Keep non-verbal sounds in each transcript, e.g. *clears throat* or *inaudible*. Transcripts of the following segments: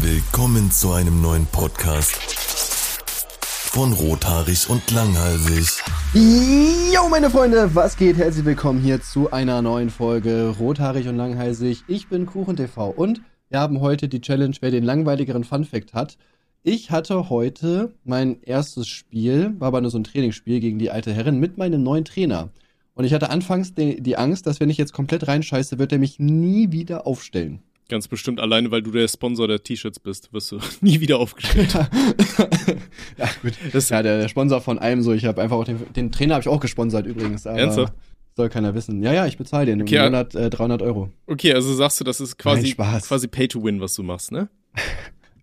Willkommen zu einem neuen Podcast von Rothaarig und Langhalsig. Jo, meine Freunde, was geht? Herzlich willkommen hier zu einer neuen Folge Rothaarig und Langhalsig. Ich bin KuchenTV und wir haben heute die Challenge, wer den langweiligeren Funfact hat. Ich hatte heute mein erstes Spiel, war aber nur so ein Trainingsspiel gegen die alte Herrin mit meinem neuen Trainer. Und ich hatte anfangs die, die Angst, dass wenn ich jetzt komplett reinscheiße, wird er mich nie wieder aufstellen. Ganz bestimmt alleine, weil du der Sponsor der T-Shirts bist, wirst du *laughs* nie wieder aufgestellt. *laughs* ja, gut. Das ja, der, der Sponsor von allem so. Ich habe einfach auch den, den Trainer habe ich auch gesponsert übrigens. Ernsthaft? Soll keiner wissen. Ja, ja, ich bezahle den Okay, im Monat äh, 300 Euro. Okay, also sagst du, das ist quasi, Nein, quasi Pay to Win, was du machst, ne? *laughs*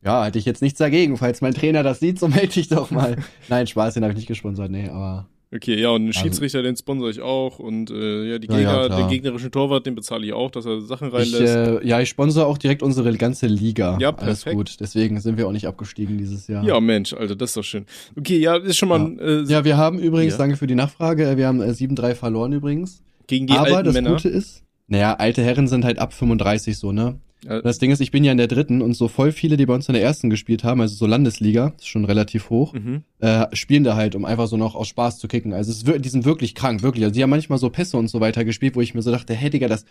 Ja, hätte ich jetzt nichts dagegen. Falls mein Trainer das sieht, so melde ich doch mal. Nein, Spaß, den habe ich nicht gesponsert, nee, aber. Okay, ja, und den Also- Schiedsrichter, den sponsor ich auch. Und äh, ja, die Ja, Gegner, ja, den gegnerischen Torwart, den bezahle ich auch, dass er Sachen Ich, reinlässt. äh, ja, ich sponsere auch direkt unsere ganze Liga. Ja, Alles perfekt. gut. Deswegen sind wir auch nicht abgestiegen dieses Jahr. ja, Mensch, Alter, das ist doch schön. Okay, ja, ist schon mal ein, äh, Ja, wir haben übrigens, Ja. danke für die Nachfrage, äh, wir haben äh, 7-3 verloren übrigens. gegen die Aber alten das Männer. Gute ist, naja, alte Herren sind halt ab 35 so, ne? Das Ding ist, ich bin ja in der dritten und so voll viele, die bei uns in der ersten gespielt haben, also so Landesliga, ist schon relativ hoch, mhm. äh, spielen da halt, um einfach so noch aus Spaß zu kicken. Also es die sind wirklich krank, wirklich. Also die haben manchmal so Pässe und so weiter gespielt, wo ich mir so dachte, hey Digga, das,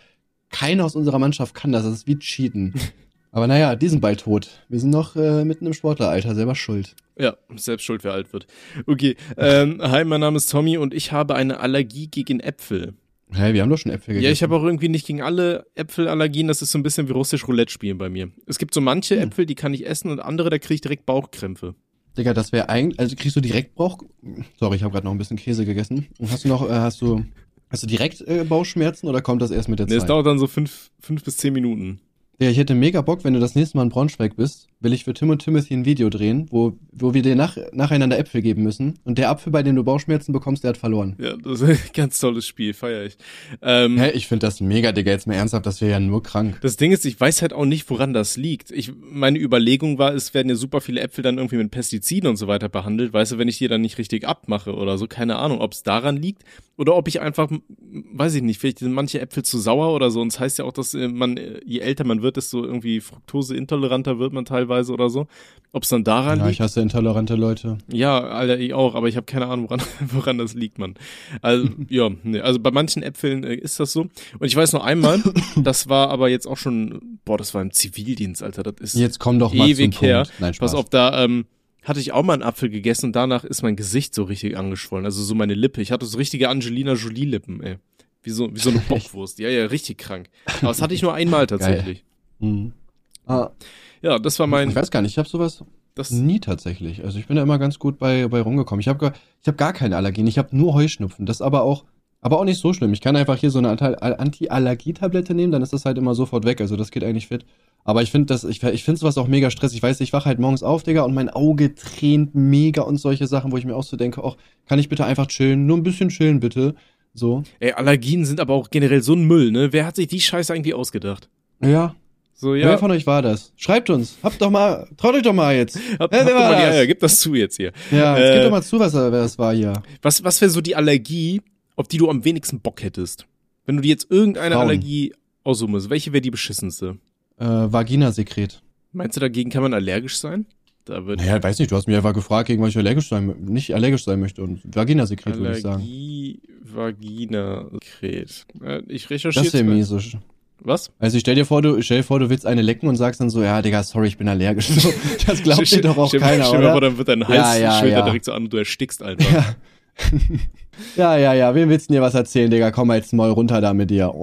keiner aus unserer Mannschaft kann das, das ist wie Cheaten. *laughs* Aber naja, die sind bald tot. Wir sind noch äh, mitten im Sportleralter, selber schuld. Ja, selbst schuld, wer alt wird. Okay, ähm, hi, mein Name ist Tommy und ich habe eine Allergie gegen Äpfel. Hey, wir haben doch schon Äpfel gegessen. Ja, ich habe auch irgendwie nicht gegen alle Äpfelallergien. Das ist so ein bisschen wie russisch Roulette spielen bei mir. Es gibt so manche Hm. Äpfel, die kann ich essen und andere, da kriege ich direkt Bauchkrämpfe. Digga, das wäre eigentlich, also kriegst du direkt Bauch, sorry, ich habe gerade noch ein bisschen Käse gegessen. Und hast du noch, äh, hast du, hast du direkt äh, Bauchschmerzen oder kommt das erst mit der Nee, es Zeit? dauert dann so fünf, fünf bis zehn Minuten. Ja, ich hätte mega Bock, wenn du das nächste Mal in Braunschweig bist, will ich für Tim und Timothy ein Video drehen, wo, wo wir dir nach, nacheinander Äpfel geben müssen. Und der Apfel, bei dem du Bauchschmerzen bekommst, der hat verloren. Ja, das ist ein *laughs* ganz tolles Spiel, feier ich. Ähm, Hä, ich finde das mega, Digga, jetzt mal ernsthaft, das wäre ja nur krank. Das Ding ist, ich weiß halt auch nicht, woran das liegt. Ich, meine Überlegung war, es werden ja super viele Äpfel dann irgendwie mit Pestiziden und so weiter behandelt. Weißt du, wenn ich die dann nicht richtig abmache oder so, keine Ahnung, ob es daran liegt oder ob ich einfach, weiß ich nicht, vielleicht sind manche Äpfel zu sauer oder so. Und es das heißt ja auch, dass äh, man, äh, je älter man wird, desto irgendwie fruktoseintoleranter wird man teilweise oder so. Ob es dann daran Ja, liegt? ich hasse intolerante Leute. Ja, Alter, ich auch, aber ich habe keine Ahnung, woran, *laughs* woran das liegt, man. Also, *laughs* ja, nee, also bei manchen Äpfeln äh, ist das so. Und ich weiß noch einmal, *laughs* das war aber jetzt auch schon, boah, das war im Zivildienst, Alter, das ist Jetzt komm doch mal ewig her. Punkt. Nein, Spaß. Pass auf, da ähm, hatte ich auch mal einen Apfel gegessen und danach ist mein Gesicht so richtig angeschwollen, also so meine Lippe. Ich hatte so richtige Angelina Jolie-Lippen, ey. Wie so, wie so eine Bockwurst. Ja, ja, richtig krank. Aber das hatte ich nur einmal tatsächlich. Mhm. Ah, Ja, das war mein, ich weiß gar nicht, ich habe sowas das, nie tatsächlich. Also ich bin da immer ganz gut bei, bei rumgekommen. Ich habe gar, ich hab gar keine Allergien, ich habe nur Heuschnupfen. Das ist aber auch, aber auch nicht so schlimm. Ich kann einfach hier so eine Anti- Anti-Allergie-Tablette nehmen, dann ist das halt immer sofort weg. Also das geht eigentlich fit. Aber ich finde das, ich, ich finde sowas auch mega stressig. Ich weiß, ich wache halt morgens auf, Digga, und mein Auge tränt mega und solche Sachen, wo ich mir auch so denke, ach, kann ich bitte einfach chillen? Nur ein bisschen chillen, bitte. So. ey, Allergien sind aber auch generell so ein Müll, ne? Wer hat sich die Scheiße eigentlich ausgedacht? Ja. So, Wer ja, von euch war das? Schreibt uns. Habt doch mal, traut euch doch mal jetzt. hab, Wer hab doch war mal die das? Eier, gib das zu jetzt hier. Ja, jetzt Äh, gebt doch mal zu, was, wer das war hier. Was, was wäre so die Allergie, auf die du am wenigsten Bock hättest? Wenn du dir jetzt irgendeine Frauen. Allergie aussuchen musst, welche wäre die beschissenste? Äh, Vaginasekret. Meinst du, dagegen kann man allergisch sein? Da wird Naja, weiß nicht, du hast mich einfach gefragt, gegen was ich allergisch sein, nicht allergisch sein möchte. Und Vaginasekret würde ich sagen. Allergie, Vagina, Sekret. Äh, Ich Das recherchiere. wäre mal. mies. Was? Also stell dir vor, du stell dir vor, du willst eine lecken und sagst dann so, ja, Digga, sorry, ich bin allergisch. *laughs* So, das glaubt dir doch auch Stell- keiner, stell dir vor, oder? dann wird dein Ja, Hals ja, ja. da direkt so an und du erstickst einfach. Ja. *laughs* ja, ja, ja, wem willst du dir was erzählen, Digga? Komm mal jetzt mal runter da mit dir.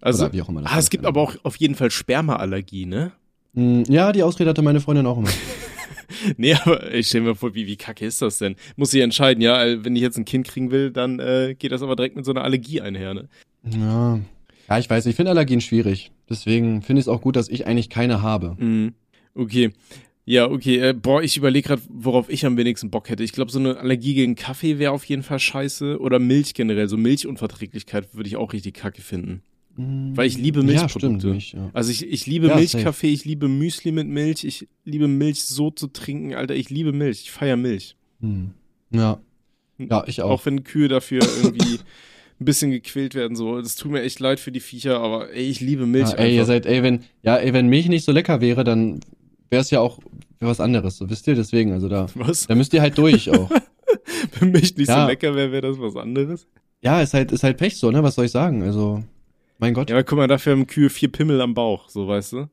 Also, Oder wie auch immer das ah, es gibt aber auch auf jeden Fall Spermaallergie, ne? Mm, Ja, die Ausrede hatte meine Freundin auch immer. *laughs* Nee, aber ich stell mir vor, wie, wie kacke ist das denn? Muss ich entscheiden, ja, wenn ich jetzt ein Kind kriegen will, dann äh, geht das aber direkt mit so einer Allergie einher, ne? Ja. Ja, ich weiß, ich finde Allergien schwierig. Deswegen finde ich es auch gut, dass ich eigentlich keine habe. Mhm. Okay. Ja, okay. Äh, boah, ich überlege gerade, worauf ich am wenigsten Bock hätte. Ich glaube, so eine Allergie gegen Kaffee wäre auf jeden Fall scheiße. Oder Milch generell. So Milchunverträglichkeit würde ich auch richtig kacke finden. Weil ich liebe Ja, Milchprodukte. stimmt. Milch, ja. Also ich, ich liebe Ja, Milchkaffee, ich liebe Müsli mit Milch, ich liebe Milch so zu trinken, Alter, ich liebe Milch, ich feier Milch. Hm. Ja. Ja, ich auch. Auch wenn Kühe dafür *laughs* irgendwie ein bisschen gequält werden. So, das tut mir echt leid für die Viecher, aber ey, ich liebe Milch. Ja, ey, ihr seid, ey, wenn, ja, ey, wenn Milch nicht so lecker wäre, dann wäre es ja auch was anderes, so wisst ihr, deswegen, also da, Was? da müsst ihr halt durch auch. *laughs* Wenn Milch nicht Ja. so lecker wäre, wäre das was anderes. ja, ist halt, ist halt Pech so, ne, was soll ich sagen, also, mein Gott. Ja, aber guck mal, dafür haben Kühe vier Pimmel am Bauch, so weißt du.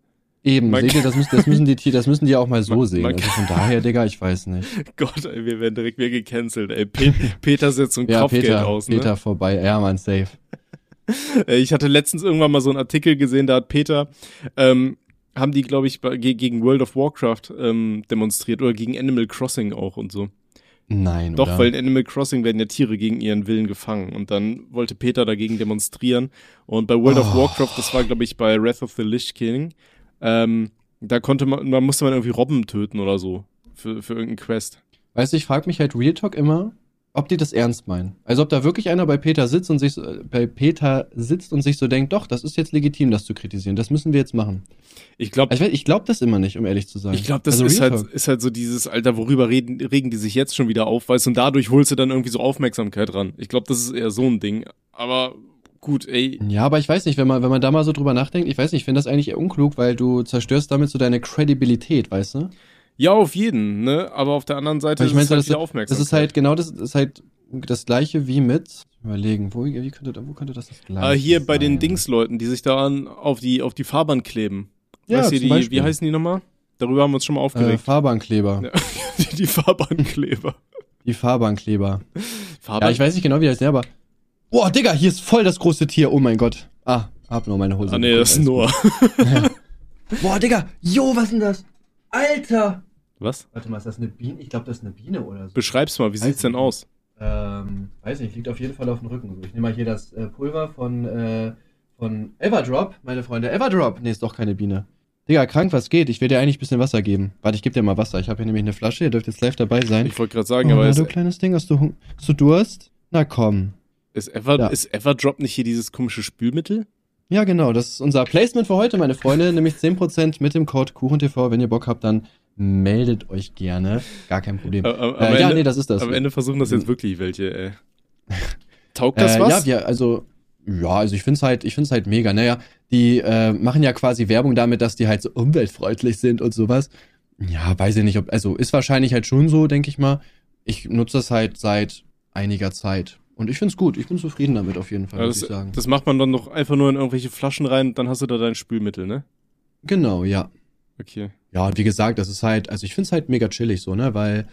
Eben, ihr, das müssen, das müssen die das müssen die auch mal so Man- sehen. man Also von daher, Digga, ich weiß nicht. *laughs* Gott, ey, wir werden direkt wieder gecancelt, ey. Pe *laughs* Peter setzt so ein Ja, Kopfgeld Peter, aus, ne? Peter vorbei, ja, man, safe. *laughs* Ich hatte letztens irgendwann mal so einen Artikel gesehen, da hat Peter, ähm, haben die, glaube ich, gegen World of Warcraft ähm, demonstriert oder gegen Animal Crossing auch und so. Nein, Doch, oder? weil in Animal Crossing werden ja Tiere gegen ihren Willen gefangen und dann wollte Peter dagegen demonstrieren und bei World of Oh. Warcraft, das war, glaube ich, bei Wrath of the Lich King, ähm, da konnte man, da musste man irgendwie Robben töten oder so für, für irgendeinen Quest. Weißt du, ich frage mich halt Real Talk immer, ob die das ernst meinen. Also ob da wirklich einer bei Peter sitzt und sich so, äh, bei Peter sitzt und sich so denkt, doch, das ist jetzt legitim, das zu kritisieren. Das müssen wir jetzt machen. Ich glaube, Also ich, ich glaube das immer nicht, um ehrlich zu sein. Ich glaube, das also ist Real halt, Talk. ist halt so dieses, Alter, worüber reden, regen die sich jetzt schon wieder auf, weißt du, und dadurch holst du dann irgendwie so Aufmerksamkeit ran. Ich glaube, das ist eher so ein Ding. Aber gut, ey, Ja, aber ich weiß nicht, wenn man, wenn man da mal so drüber nachdenkt, ich weiß nicht, ich finde das eigentlich eher unklug, weil du zerstörst damit so deine Credibilität, weißt du? ja, auf jeden, ne? Aber auf der anderen Seite ich ist meine, es halt das, das ist halt genau das, ist halt das gleiche wie mit, überlegen, wo, wie könnte, wo könnte das das gleiche Ah, hier bei den sein? Dingsleuten, die sich da an, auf die, auf die Fahrbahn kleben. Ja, weißt du, die, Beispiel. wie heißen die nochmal? Darüber haben wir uns schon mal äh, aufgeregt. Fahrbahnkleber. Ja. *laughs* die, die Fahrbahnkleber. Die Fahrbahnkleber. *laughs* Fahrbahn Ja, ich weiß nicht genau, wie das ist, aber. Boah, Digga, hier ist voll das große Tier. Oh mein Gott. Ah, hab nur meine Hose. Ah, nee, das ist Noah. *laughs* gut. Boah, Digga. Jo, was ist denn das? Alter. Was? Warte mal, ist das eine Biene? Ich glaube, das ist eine Biene oder so. Beschreib's mal, wie sieht's denn aus? Ähm, weiß nicht, liegt auf jeden Fall auf dem Rücken. So, ich nehme mal hier das äh, Pulver von, äh, von Everdrop, meine Freunde. Everdrop! Nee, ist doch keine Biene. Digga, krank, was geht? Ich will dir eigentlich ein bisschen Wasser geben. Warte, ich gebe dir mal Wasser. Ich habe hier nämlich eine Flasche. Ihr dürft jetzt live dabei sein. Ich wollte gerade sagen, oh, aber na, du kleines Ding, hast du, hast du Durst? Na komm. Ist, Ever, Ja. ist Everdrop nicht hier dieses komische Spülmittel? Ja, genau. Das ist unser Placement für heute, meine Freunde. *laughs* nämlich 10% mit dem Code KuchenTV. Wenn ihr Bock habt, dann meldet euch gerne. Gar kein Problem. Am- am- äh, ja, Ende- nee, das ist das. Am Ende versuchen das jetzt wirklich welche, ey. Taugt das äh, was? Ja, wir, also, ja, also ich find's halt, ich find's halt mega. Naja, die äh, machen ja quasi Werbung damit, dass die halt so umweltfreundlich sind und sowas. Ja, weiß ich nicht, ob, also ist wahrscheinlich halt schon so, denke ich mal. Ich nutze das halt seit einiger Zeit. Und ich find's gut. Ich bin zufrieden damit auf jeden Fall, Ja, muss das, ich sagen. das macht man dann doch einfach nur in irgendwelche Flaschen rein, dann hast du da dein Spülmittel, ne? genau, ja. Okay. Ja, und wie gesagt, das ist halt, also ich find's halt mega chillig so, ne, weil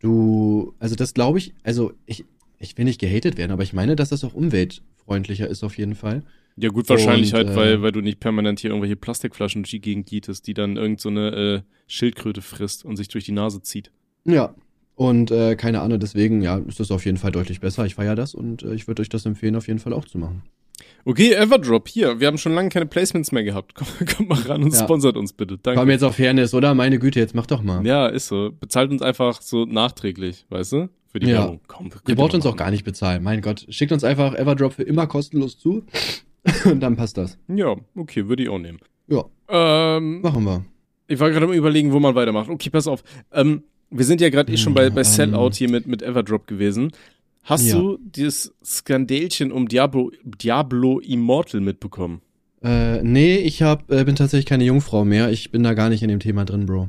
du, also das glaube ich, also ich, ich will nicht gehatet werden, aber ich meine, dass das auch umweltfreundlicher ist auf jeden Fall. Ja gut, wahrscheinlich Und, halt, äh, weil, weil du nicht permanent hier irgendwelche Plastikflaschen Gegend gietest, die dann irgend so eine äh, Schildkröte frisst und sich durch die Nase zieht. Ja. Und äh, keine Ahnung, deswegen, ja, ist das auf jeden Fall deutlich besser. Ich feiere das und äh, ich würde euch das empfehlen, auf jeden Fall auch zu machen. Okay, Everdrop, hier, wir haben schon lange keine Placements mehr gehabt. *laughs* Komm, komm mal ran und Ja. sponsert uns bitte. Danke. Komm jetzt auf Fairness, oder? Meine Güte, jetzt mach doch mal. Ja, ist so. Bezahlt uns einfach so nachträglich, weißt du? Für die Ja. Werbung. Komm, Ihr braucht uns auch gar nicht bezahlen. Mein Gott, schickt uns einfach Everdrop für immer kostenlos zu *laughs* und dann passt das. Ja, okay, würde ich auch nehmen. Ja, Ähm, machen wir. Ich war gerade am überlegen, wo man weitermacht. Okay, pass auf. Ähm, wir sind ja gerade eh schon bei, bei Ähm. Sellout hier mit, mit Everdrop gewesen. Hast Ja. du dieses Skandälchen um Diablo, Diablo Immortal mitbekommen? Äh, nee, ich hab, äh, bin tatsächlich keine Jungfrau mehr. Ich bin da gar nicht in dem Thema drin, Bro.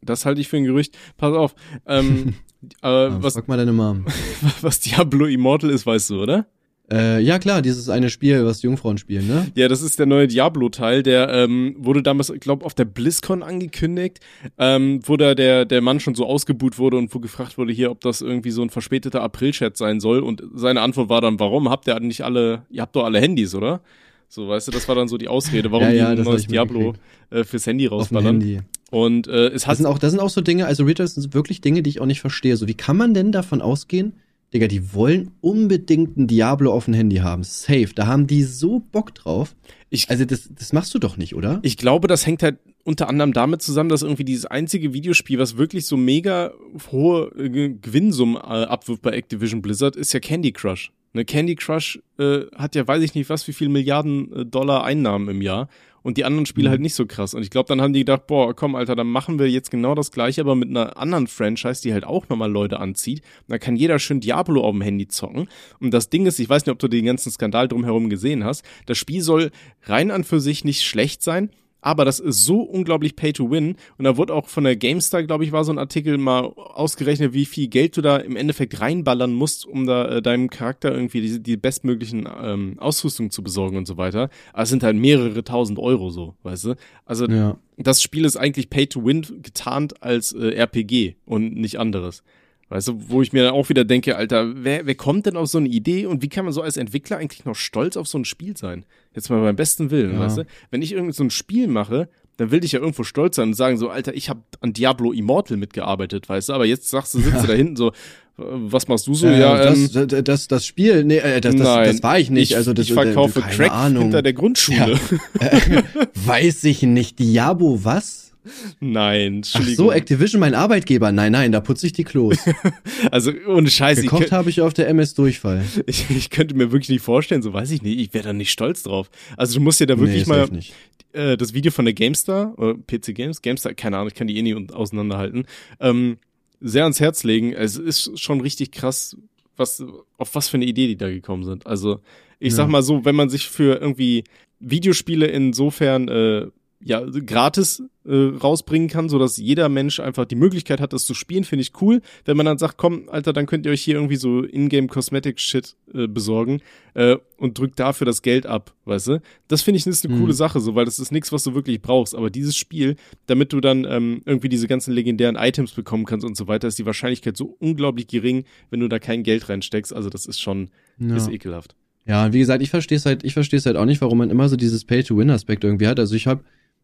Das halte ich für ein Gerücht. Pass auf. Ähm, *laughs* äh, was, Frag mal deine Mom. *laughs* was Diablo Immortal ist, weißt du, oder? Äh, ja, klar, dieses eine Spiel, was Jungfrauen spielen, ne? Ja, das ist der neue Diablo-Teil, der ähm, wurde damals, ich glaube, auf der BlizzCon angekündigt, ähm, wo da der, der Mann schon so ausgebuht wurde und wo gefragt wurde hier, ob das irgendwie so ein verspäteter April-Chat sein soll. Und seine Antwort war dann, warum habt ihr nicht alle, ihr habt doch alle Handys, oder? So, weißt du, das war dann so die Ausrede, warum Ja, die ja, ein das hab neues Diablo äh, fürs Handy rausballern. Handy. Und äh, es Das hat sind auch, das sind auch so Dinge, also das sind wirklich Dinge, die ich auch nicht verstehe. So, wie kann man denn davon ausgehen, Digga, die wollen unbedingt ein Diablo auf dem Handy haben. Safe. Da haben die so Bock drauf. Ich- also, das, das machst du doch nicht, oder? Ich glaube, das hängt halt unter anderem damit zusammen, dass irgendwie dieses einzige Videospiel, was wirklich so mega hohe Ge- Gewinnsummen äh, abwirft bei Activision Blizzard, ist ja Candy Crush. Ne, Candy Crush äh, hat ja, weiß ich nicht, was wie viel Milliarden äh, Dollar Einnahmen im Jahr und die anderen Spiele Mhm. halt nicht so krass. Und ich glaube, dann haben die gedacht, boah, komm, Alter, dann machen wir jetzt genau das gleiche, aber mit einer anderen Franchise, die halt auch nochmal Leute anzieht. Und dann kann jeder schön Diablo auf dem Handy zocken. Und das Ding ist, ich weiß nicht, ob du den ganzen Skandal drumherum gesehen hast. Das Spiel soll rein an für sich nicht schlecht sein. Aber das ist so unglaublich pay to win. Und da wurde auch von der GameStar, glaube ich, war so ein Artikel mal ausgerechnet, wie viel Geld du da im Endeffekt reinballern musst, um da äh, deinem Charakter irgendwie die, die bestmöglichen ähm, Ausrüstung zu besorgen und so weiter. Aber es sind halt mehrere tausend Euro so, weißt du? Also Ja. das Spiel ist eigentlich pay to win getarnt als äh, RPG und nicht anderes. Weißt du, wo ich mir dann auch wieder denke, Alter, wer, wer kommt denn auf so eine Idee und wie kann man so als Entwickler eigentlich noch stolz auf so ein Spiel sein? Jetzt mal beim besten Willen, Ja. weißt du? Wenn ich irgend so ein Spiel mache, dann will ich ja irgendwo stolz sein und sagen so, Alter, ich habe an Diablo Immortal mitgearbeitet, weißt du? Aber jetzt sagst du, sitzt du *laughs* da hinten so, äh, was machst du so? Äh, ja, ähm, das, das, das, das Spiel, nee, äh, das, das, nein, das war ich nicht. Ich, also das, ich verkaufe äh, Crack Ahnung. hinter der Grundschule. *laughs* Weiß ich nicht. Diabo, was? Nein, Ach Entschuldigung. so, Activision, mein Arbeitgeber. Nein, nein, da putze ich die Klos. *laughs* also ohne Scheiß, ich, Gekocht habe ich auf der MS Durchfall. *laughs* ich, ich könnte mir wirklich nicht vorstellen, so weiß ich nicht, ich wäre da nicht stolz drauf. Also du musst dir da wirklich nee, mal äh, das Video von der GameStar, oder PC Games, GameStar, keine Ahnung, ich kann die eh nicht auseinanderhalten, ähm, sehr ans Herz legen. Es ist schon richtig krass, was, auf was für eine Idee die da gekommen sind. Also, ich Ja. sag mal so, wenn man sich für irgendwie Videospiele insofern äh, ja gratis äh, rausbringen kann, so dass jeder Mensch einfach die Möglichkeit hat, das zu spielen, finde ich cool. Wenn man dann sagt, komm, Alter, dann könnt ihr euch hier irgendwie so Ingame Cosmetic Shit äh, besorgen äh, und drückt dafür das Geld ab, weißt du? Das finde ich ist eine Mhm. coole Sache, so weil das ist nichts, was du wirklich brauchst. Aber dieses Spiel, damit du dann ähm, irgendwie diese ganzen legendären Items bekommen kannst und so weiter, ist die Wahrscheinlichkeit so unglaublich gering, wenn du da kein Geld reinsteckst. Also das ist schon Ja. ist ekelhaft. Ja, und wie gesagt, ich verstehe es halt, ich verstehe es halt auch nicht, warum man immer so dieses Pay-to-Win-Aspekt irgendwie hat. Also ich habe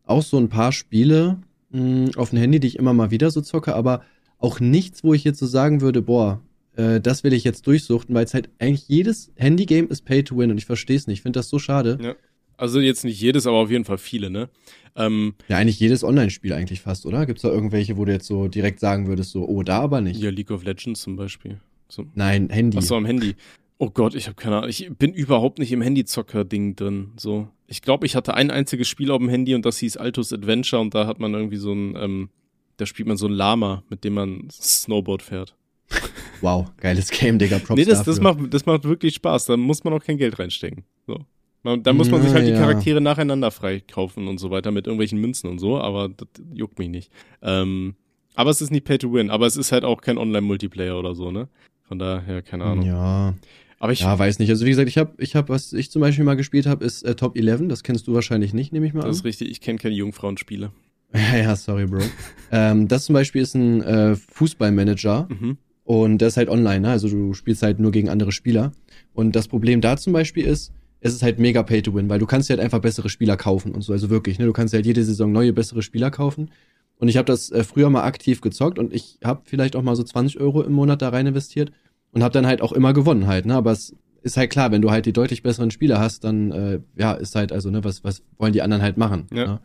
auch so ein paar Spiele mh, auf dem Handy, die ich immer mal wieder so zocke, aber auch nichts, wo ich jetzt so sagen würde, boah, äh, das will ich jetzt durchsuchten, weil es halt eigentlich jedes Handy-Game ist Pay-to-Win und ich verstehe es nicht. Ich finde das so schade. Ja. Also jetzt nicht jedes, aber auf jeden Fall viele, ne? Ähm, Ja, eigentlich jedes Online-Spiel eigentlich fast, oder? Gibt's da irgendwelche, wo du jetzt so direkt sagen würdest, so, oh, da aber nicht? ja, League of Legends zum Beispiel. So. Nein, Handy. Ach so, am Handy. Oh Gott, ich habe keine Ahnung. Ich bin überhaupt nicht im Handyzocker-Ding drin. So, ich glaube, ich hatte ein einziges Spiel auf dem Handy und das hieß Altus Adventure und da hat man irgendwie so ein, ähm, da spielt man so ein Lama, mit dem man Snowboard fährt. *laughs* Wow, geiles Game, Digga. Props nee, das, dafür. das macht, das macht wirklich Spaß. Da muss man auch kein Geld reinstecken. So. Man, da muss man sich Na halt die ja. Charaktere nacheinander freikaufen und so weiter mit irgendwelchen Münzen und so, aber das juckt mich nicht. Ähm, aber es ist nicht Pay to Win, aber es ist halt auch kein Online-Multiplayer oder so, ne? Von daher, keine Ahnung. Ja. Aber ich, Ja, weiß nicht. Also wie gesagt, ich habe, ich hab, was ich zum Beispiel mal gespielt habe, ist äh, Top 11. Das kennst du wahrscheinlich nicht, nehme ich mal das ist an. richtig, ich kenne keine Jungfrauenspiele. *laughs* Ja, ja, sorry, Bro. *laughs* ähm, das zum Beispiel ist ein äh, Fußballmanager Mhm. und der ist halt online, ne? Also du spielst halt nur gegen andere Spieler. Und das Problem da zum Beispiel ist, es ist halt mega pay to win, weil du kannst dir halt einfach bessere Spieler kaufen und so. Also wirklich, ne? Du kannst halt jede Saison neue, bessere Spieler kaufen. Und ich habe das äh, früher mal aktiv gezockt und ich habe vielleicht auch mal so 20 Euro im Monat da rein investiert und habe dann halt auch immer gewonnen halt, ne? Aber es ist halt klar, wenn du halt die deutlich besseren Spieler hast, dann äh, ja, ist halt, also, ne, was, was wollen die anderen halt machen? Ja. Ne?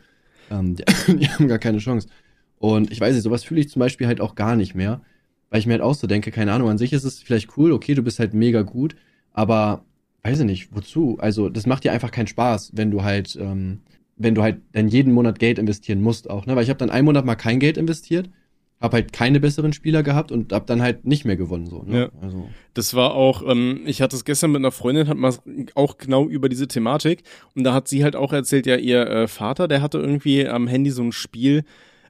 Ähm, die, *laughs* die haben gar keine Chance. Und ich weiß nicht, sowas fühle ich zum Beispiel halt auch gar nicht mehr, weil ich mir halt auch so denke, keine Ahnung, an sich ist es vielleicht cool, okay, du bist halt mega gut, aber weiß ich nicht, wozu? Also, das macht dir einfach keinen Spaß, wenn du halt, ähm, wenn du halt dann jeden Monat Geld investieren musst auch, ne? Weil ich habe dann einen Monat mal kein Geld investiert, habe halt keine besseren Spieler gehabt und hab dann halt nicht mehr gewonnen, so, ne? Ja. Also, Das war auch, ähm, ich hatte es gestern mit einer Freundin, hat mal auch genau über diese Thematik und da hat sie halt auch erzählt, ja, ihr äh, Vater, der hatte irgendwie am Handy so ein Spiel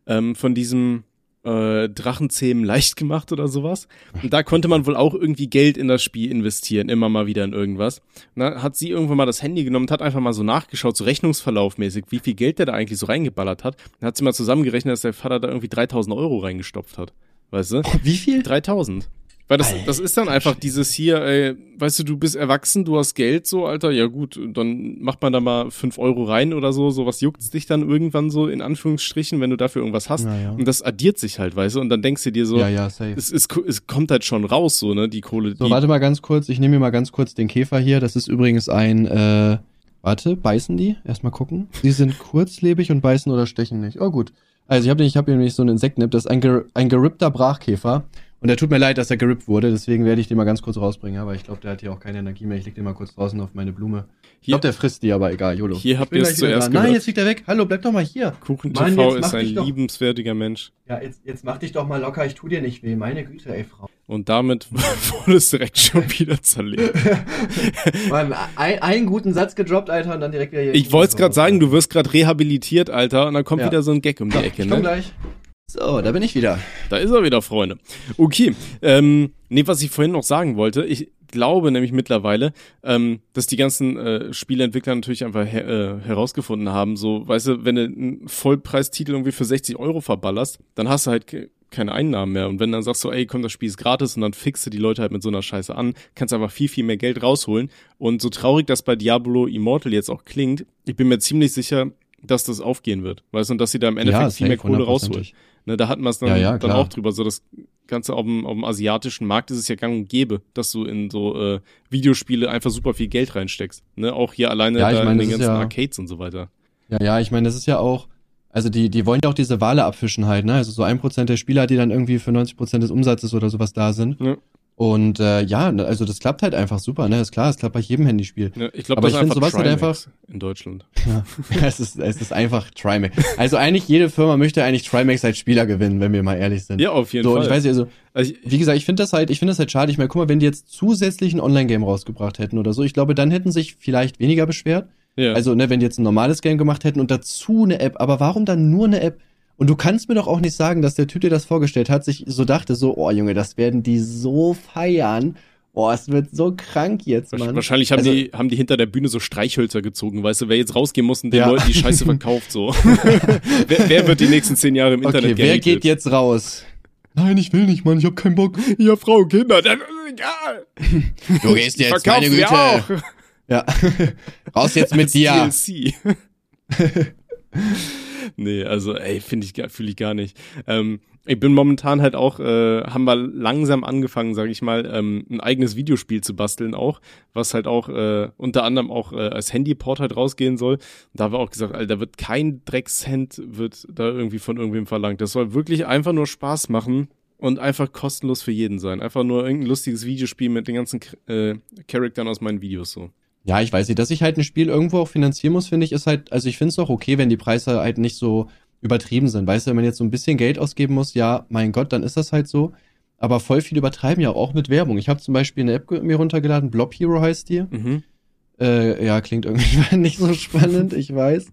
ähm, von diesem äh, Drachenzähmen leicht gemacht oder sowas. Und da konnte man wohl auch irgendwie Geld in das Spiel investieren, immer mal wieder in irgendwas. Und dann hat sie irgendwann mal das Handy genommen und hat einfach mal so nachgeschaut, so Rechnungsverlaufmäßig, wie viel Geld der da eigentlich so reingeballert hat. Dann hat sie mal zusammengerechnet, dass der Vater da irgendwie 3000 Euro reingestopft hat. Weißt du? wie viel? 3000. Weil das, das ist dann einfach dieses hier, ey, weißt du, du bist erwachsen, du hast Geld, so, Alter, ja gut, dann macht man da mal 5 Euro rein oder so, sowas juckt's dich dann irgendwann so, in Anführungsstrichen, wenn du dafür irgendwas hast. Ja, ja. Und das addiert sich halt, weißt du, und dann denkst du dir so, ja, ja, safe. es, es, es kommt halt schon raus, so, ne, die Kohle. So, die, warte mal ganz kurz. Ich nehme mir mal ganz kurz den Käfer hier. Das ist übrigens ein, äh, warte, beißen die? Erstmal gucken. Sie sind *laughs* kurzlebig und beißen oder stechen nicht. Oh, gut. Also ich habe ich hab hier nämlich so ein Insektnip. Das ist ein, ger ein gerippter Brachkäfer. Und er tut mir leid, dass er gerippt wurde, deswegen werde ich den mal ganz kurz rausbringen. Aber ich glaube, der hat hier auch keine Energie mehr. Ich leg den mal kurz draußen auf meine Blume. Ich glaube, der frisst die, aber egal, YOLO. Hier habt ihr es zuerst gehört. Nein, jetzt fliegt er weg. Hallo, bleib doch mal hier. Kuchen TV ist ein liebenswertiger Mensch. Ja, jetzt, jetzt mach dich doch mal locker, ich tu dir nicht weh. Meine Güte, ey, Frau. Und damit *laughs* wurde es direkt schon wieder zerlegt. *laughs* Mann, ein, einen guten Satz gedroppt, Alter, und dann direkt wieder hier. Ich wollte es gerade sagen, du wirst gerade rehabilitiert, Alter, und dann kommt ja. wieder so ein Gag um die Ecke, ich komm ne? gleich. So, da bin ich wieder. Da ist er wieder, Freunde. Okay, ähm, nee, was ich vorhin noch sagen wollte, ich glaube nämlich mittlerweile, ähm, dass die ganzen äh, Spieleentwickler natürlich einfach her äh, herausgefunden haben, so, weißt du, wenn du einen Vollpreistitel irgendwie für 60 Euro verballerst, dann hast du halt keine Einnahmen mehr. Und wenn dann sagst du, ey, komm, das Spiel ist gratis und dann fixe die Leute halt mit so einer Scheiße an, kannst einfach viel, viel mehr Geld rausholen. Und so traurig das bei Diablo Immortal jetzt auch klingt, ich bin mir ziemlich sicher, dass das aufgehen wird. Weißt du, und dass sie da im Endeffekt ja, viel mehr Kohle rausholen. Ne, da hatten wir es dann, ja, ja, dann auch drüber. So das Ganze auf dem, auf dem asiatischen Markt ist es ja gang und gäbe, dass du in so äh, Videospiele einfach super viel Geld reinsteckst. Ne? Auch hier alleine ja, da in den ganzen Arcades und so weiter. Ja, ja, ich meine, das ist ja auch, also die, die wollen ja auch diese Wale abfischen halt, ne? Also so ein Prozent der Spieler, die dann irgendwie für 90 Prozent des Umsatzes oder sowas da sind. Ja. Und äh, ja, also das klappt halt einfach super, ne? Ist klar, es klappt bei jedem Handyspiel. Ja, ich glaube, das ich finde sowas halt einfach in Deutschland. Ja, *laughs* es ist es ist einfach Trimax. Also eigentlich jede Firma möchte eigentlich Trimax als Spieler gewinnen, wenn wir mal ehrlich sind. Ja, auf jeden so, Fall. Und ich weiß nicht, also, also ich, wie gesagt, ich finde das halt, ich finde das halt schade. Ich meine, guck mal, wenn die jetzt zusätzlich ein Online-Game rausgebracht hätten oder so, ich glaube, dann hätten sich vielleicht weniger beschwert. Ja. Also, ne, wenn die jetzt ein normales Game gemacht hätten und dazu eine App, aber warum dann nur eine App? Und du kannst mir doch auch nicht sagen, dass der Typ, der das vorgestellt hat, sich so dachte, so, oh Junge, das werden die so feiern. Oh, es wird so krank jetzt, Mann. Wahrscheinlich haben, also, die, haben die hinter der Bühne so Streichhölzer gezogen, weißt du, wer jetzt rausgehen muss und den ja. Leuten die Scheiße *laughs* verkauft, so. *laughs* wer, wer, wird die nächsten zehn Jahre im Internet okay, wer geht jetzt raus? Nein, ich will nicht, Mann, ich hab keinen Bock. Ja, Frau, Kinder, dann ist egal. Du gehst jetzt, meine Güte. Auch. Ja. *laughs* Raus jetzt mit dir. DLC nee, also ey, finde ich, fühle ich gar nicht. Ähm, ich bin momentan halt auch, äh, haben wir langsam angefangen, sage ich mal, ähm, ein eigenes Videospiel zu basteln auch, was halt auch äh, unter anderem auch äh, als Handyport halt rausgehen soll. Da haben wir auch gesagt, Alter, da wird kein Dreckshand wird da irgendwie von irgendwem verlangt. Das soll wirklich einfach nur Spaß machen und einfach kostenlos für jeden sein. Einfach nur irgendein lustiges Videospiel mit den ganzen äh, Charaktern aus meinen Videos so. Ja, ich weiß nicht, dass ich halt ein Spiel irgendwo auch finanzieren muss, finde ich, ist halt, also ich finde es doch okay, wenn die Preise halt nicht so übertrieben sind. Weißt du, wenn man jetzt so ein bisschen Geld ausgeben muss, ja, mein Gott, dann ist das halt so. Aber voll viel übertreiben ja auch mit Werbung. Ich habe zum Beispiel eine App mir runtergeladen, Blob Hero heißt die. Mhm. Äh, ja, klingt irgendwie *laughs* nicht so spannend, ich weiß.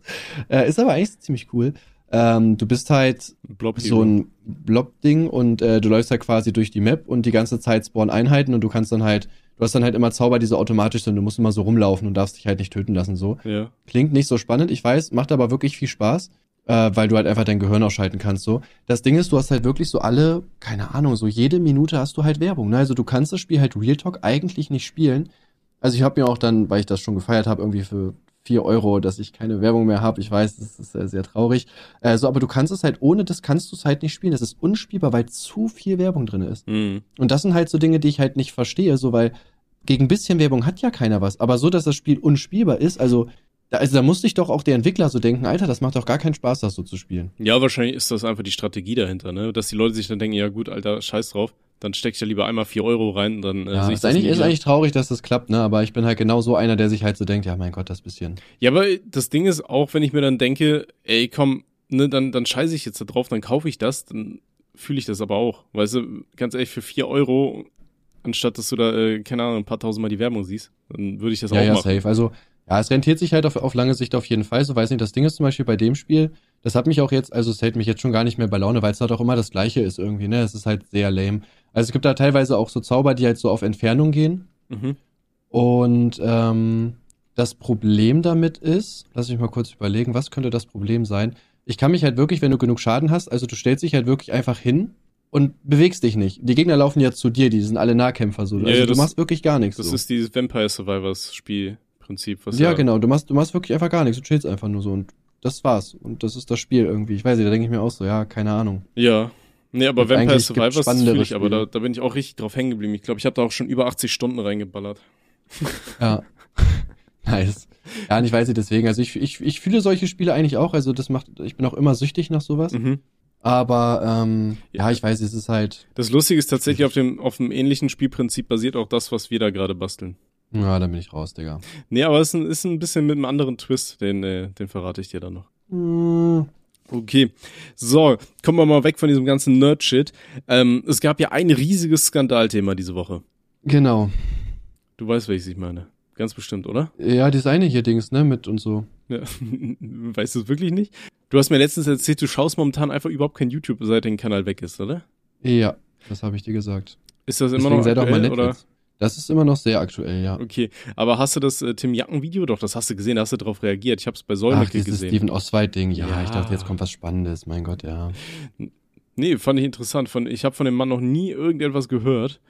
Äh, ist aber eigentlich ziemlich cool. Ähm, du bist halt Blob so ein Blob-Ding und äh, du läufst halt quasi durch die Map und die ganze Zeit spawnen Einheiten und du kannst dann halt du hast dann halt immer Zauber, die so automatisch sind. Du musst immer so rumlaufen und darfst dich halt nicht töten lassen, so. Ja. Klingt nicht so spannend, ich weiß, macht aber wirklich viel Spaß, äh, weil du halt einfach dein Gehirn ausschalten kannst, so. Das Ding ist, du hast halt wirklich so alle, keine Ahnung, so jede Minute hast du halt Werbung, ne? Also du kannst das Spiel halt Real Talk eigentlich nicht spielen. Also ich habe mir auch dann, weil ich das schon gefeiert habe, irgendwie für vier Euro, dass ich keine Werbung mehr habe. Ich weiß, das ist sehr, sehr traurig. Äh, so, aber du kannst es halt, ohne das kannst du es halt nicht spielen. Das ist unspielbar, weil zu viel Werbung drin ist. Mhm. Und das sind halt so Dinge, die ich halt nicht verstehe, so weil gegen bisschen Werbung hat ja keiner was. Aber so, dass das Spiel unspielbar ist, also da, also da musste ich doch auch der Entwickler so denken, Alter, das macht doch gar keinen Spaß, das so zu spielen. Ja, wahrscheinlich ist das einfach die Strategie dahinter, ne? Dass die Leute sich dann denken, ja gut, Alter, scheiß drauf, dann steck ich ja lieber einmal vier Euro rein, dann äh, ja, sehe ich ist das eigentlich, ist eigentlich traurig, dass das klappt, ne? Aber ich bin halt genau so einer, der sich halt so denkt, ja mein Gott, das bisschen. Ja, aber das Ding ist auch, wenn ich mir dann denke, ey, komm, ne, dann, dann scheiße ich jetzt da drauf, dann kaufe ich das, dann fühle ich das aber auch. Weißt du, ganz ehrlich, für vier Euro anstatt dass du da, äh, keine Ahnung, ein paar tausend Mal die Werbung siehst. Dann würde ich das ja, auch ja, machen. Ja, safe. Also, ja, es rentiert sich halt auf, auf lange Sicht auf jeden Fall. So weiß nicht, das Ding ist zum Beispiel bei dem Spiel, das hat mich auch jetzt, also es hält mich jetzt schon gar nicht mehr bei Laune, weil es halt auch immer das Gleiche ist irgendwie, ne? Es ist halt sehr lame. Also es gibt da teilweise auch so Zauber, die halt so auf Entfernung gehen. Mhm. Und ähm, das Problem damit ist, lass mich mal kurz überlegen, was könnte das Problem sein? Ich kann mich halt wirklich, wenn du genug Schaden hast, also du stellst dich halt wirklich einfach hin und bewegst dich nicht. Die Gegner laufen ja zu dir, die sind alle Nahkämpfer so. Also ja, du machst wirklich gar nichts. Das so. ist dieses Vampire Survivors Spielprinzip, was ja, ja genau, du machst du machst wirklich einfach gar nichts, du chillst einfach nur so und das war's und das ist das Spiel irgendwie. Ich weiß nicht, da denke ich mir auch so, ja, keine Ahnung. Ja. Nee, aber und Vampire Survivors fühle ich, aber da, da bin ich auch richtig drauf hängen geblieben. Ich glaube, ich habe da auch schon über 80 Stunden reingeballert. Ja. *laughs* nice. Ja, und ich weiß nicht, deswegen, also ich, ich, ich fühle solche Spiele eigentlich auch, also das macht, ich bin auch immer süchtig nach sowas. Mhm. Aber ähm, ja, ich weiß, es ist halt. Das Lustige ist tatsächlich auf dem, auf dem ähnlichen Spielprinzip basiert auch das, was wir da gerade basteln. Ja, da bin ich raus, Digga. Nee, aber es ist ein, ist ein bisschen mit einem anderen Twist, den, äh, den verrate ich dir dann noch. Hm, Okay, so, kommen wir mal weg von diesem ganzen Nerd-Shit. Ähm, es gab ja ein riesiges Skandalthema diese Woche. genau. Du weißt, welches ich meine. Ganz bestimmt, oder? Ja, das eine hier Dings, ne, mit und so. Ja. *laughs* weißt du es wirklich nicht? Du hast mir letztens erzählt, du schaust momentan einfach überhaupt kein YouTube, seit dein Kanal weg ist, oder? Ja, das habe ich dir gesagt. Ist das immer Deswegen noch doch aktuell, nett oder? Das ist immer noch sehr aktuell, ja. Okay, aber hast du das äh, Tim Jacken Video? Doch, das hast du gesehen, da hast du drauf reagiert. Ich hab's bei Ach, Solmecke dieses gesehen. Steven Oswald-Ding. Ja, Ja. ich dachte, jetzt kommt was Spannendes. Mein Gott, ja. Nee, fand ich interessant. Von, ich habe von dem Mann noch nie irgendetwas gehört.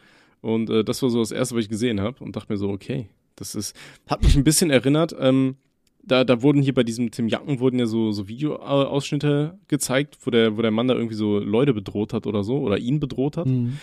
Und äh, das war so das Erste, was ich gesehen habe. Und dachte mir so, okay, das ist, hat mich ein bisschen erinnert. Ähm, da, da wurden hier bei diesem Tim Jacken wurden ja so, so Videoausschnitte gezeigt, wo der, wo der Mann da irgendwie so Leute bedroht hat oder so, oder ihn bedroht hat. Mhm.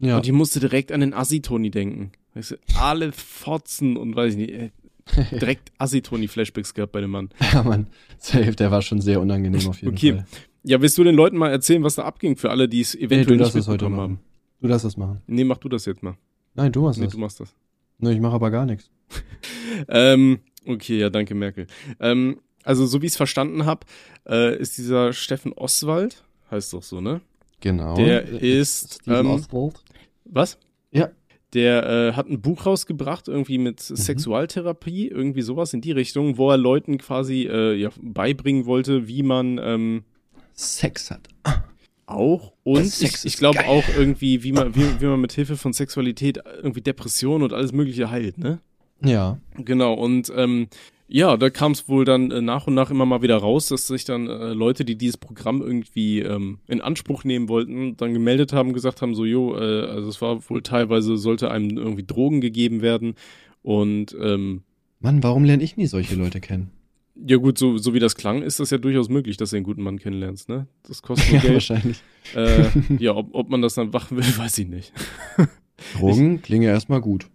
Ja. Und ich musste direkt an den Assi-Toni denken. Weißt du, alle Fotzen und weiß ich nicht, äh, *laughs* direkt Assi-Toni-Flashbacks gehabt bei dem Mann. ja, Mann. Safe, der war schon sehr unangenehm auf jeden Okay. Fall. Ja, willst du den Leuten mal erzählen, was da abging für alle, die es Nee, eventuell du nicht mitbekommen machen. haben? Du darfst das machen. Nee, mach du das jetzt mal. Nein, du machst Nee, das. du machst das. Nee, ich mache aber gar nichts. *laughs* Ähm, okay, ja, danke, Merkel. Ähm, also, so wie ich es verstanden habe, äh, ist dieser Steffen Oswald, heißt doch so, ne? Genau. Der Äh, ist, Steven ähm, Oswald. Was? Ja. Der äh, hat ein Buch rausgebracht, irgendwie mit Mhm. Sexualtherapie, irgendwie sowas in die Richtung, wo er Leuten quasi äh, ja, beibringen wollte, wie man ähm, Sex hat. auch und ich, ich glaube auch irgendwie, wie man, wie, wie man mit Hilfe von Sexualität irgendwie Depressionen und alles Mögliche heilt, ne? Ja. Genau, und ähm, ja, da kam es wohl dann äh, nach und nach immer mal wieder raus, dass sich dann äh, Leute, die dieses Programm irgendwie ähm, in Anspruch nehmen wollten, dann gemeldet haben, gesagt haben, so, jo, äh, also es war wohl teilweise, sollte einem irgendwie Drogen gegeben werden und ähm, Mann, warum lerne ich nie solche Leute kennen? ja gut, so, so wie das klang, ist das ja durchaus möglich, dass du einen guten Mann kennenlernst, ne? Das kostet *laughs* Ja, Geld. wahrscheinlich. äh, *laughs* ja, ob, ob man das dann machen will, *laughs* weiß ich nicht. Drogen klingen ja erstmal gut.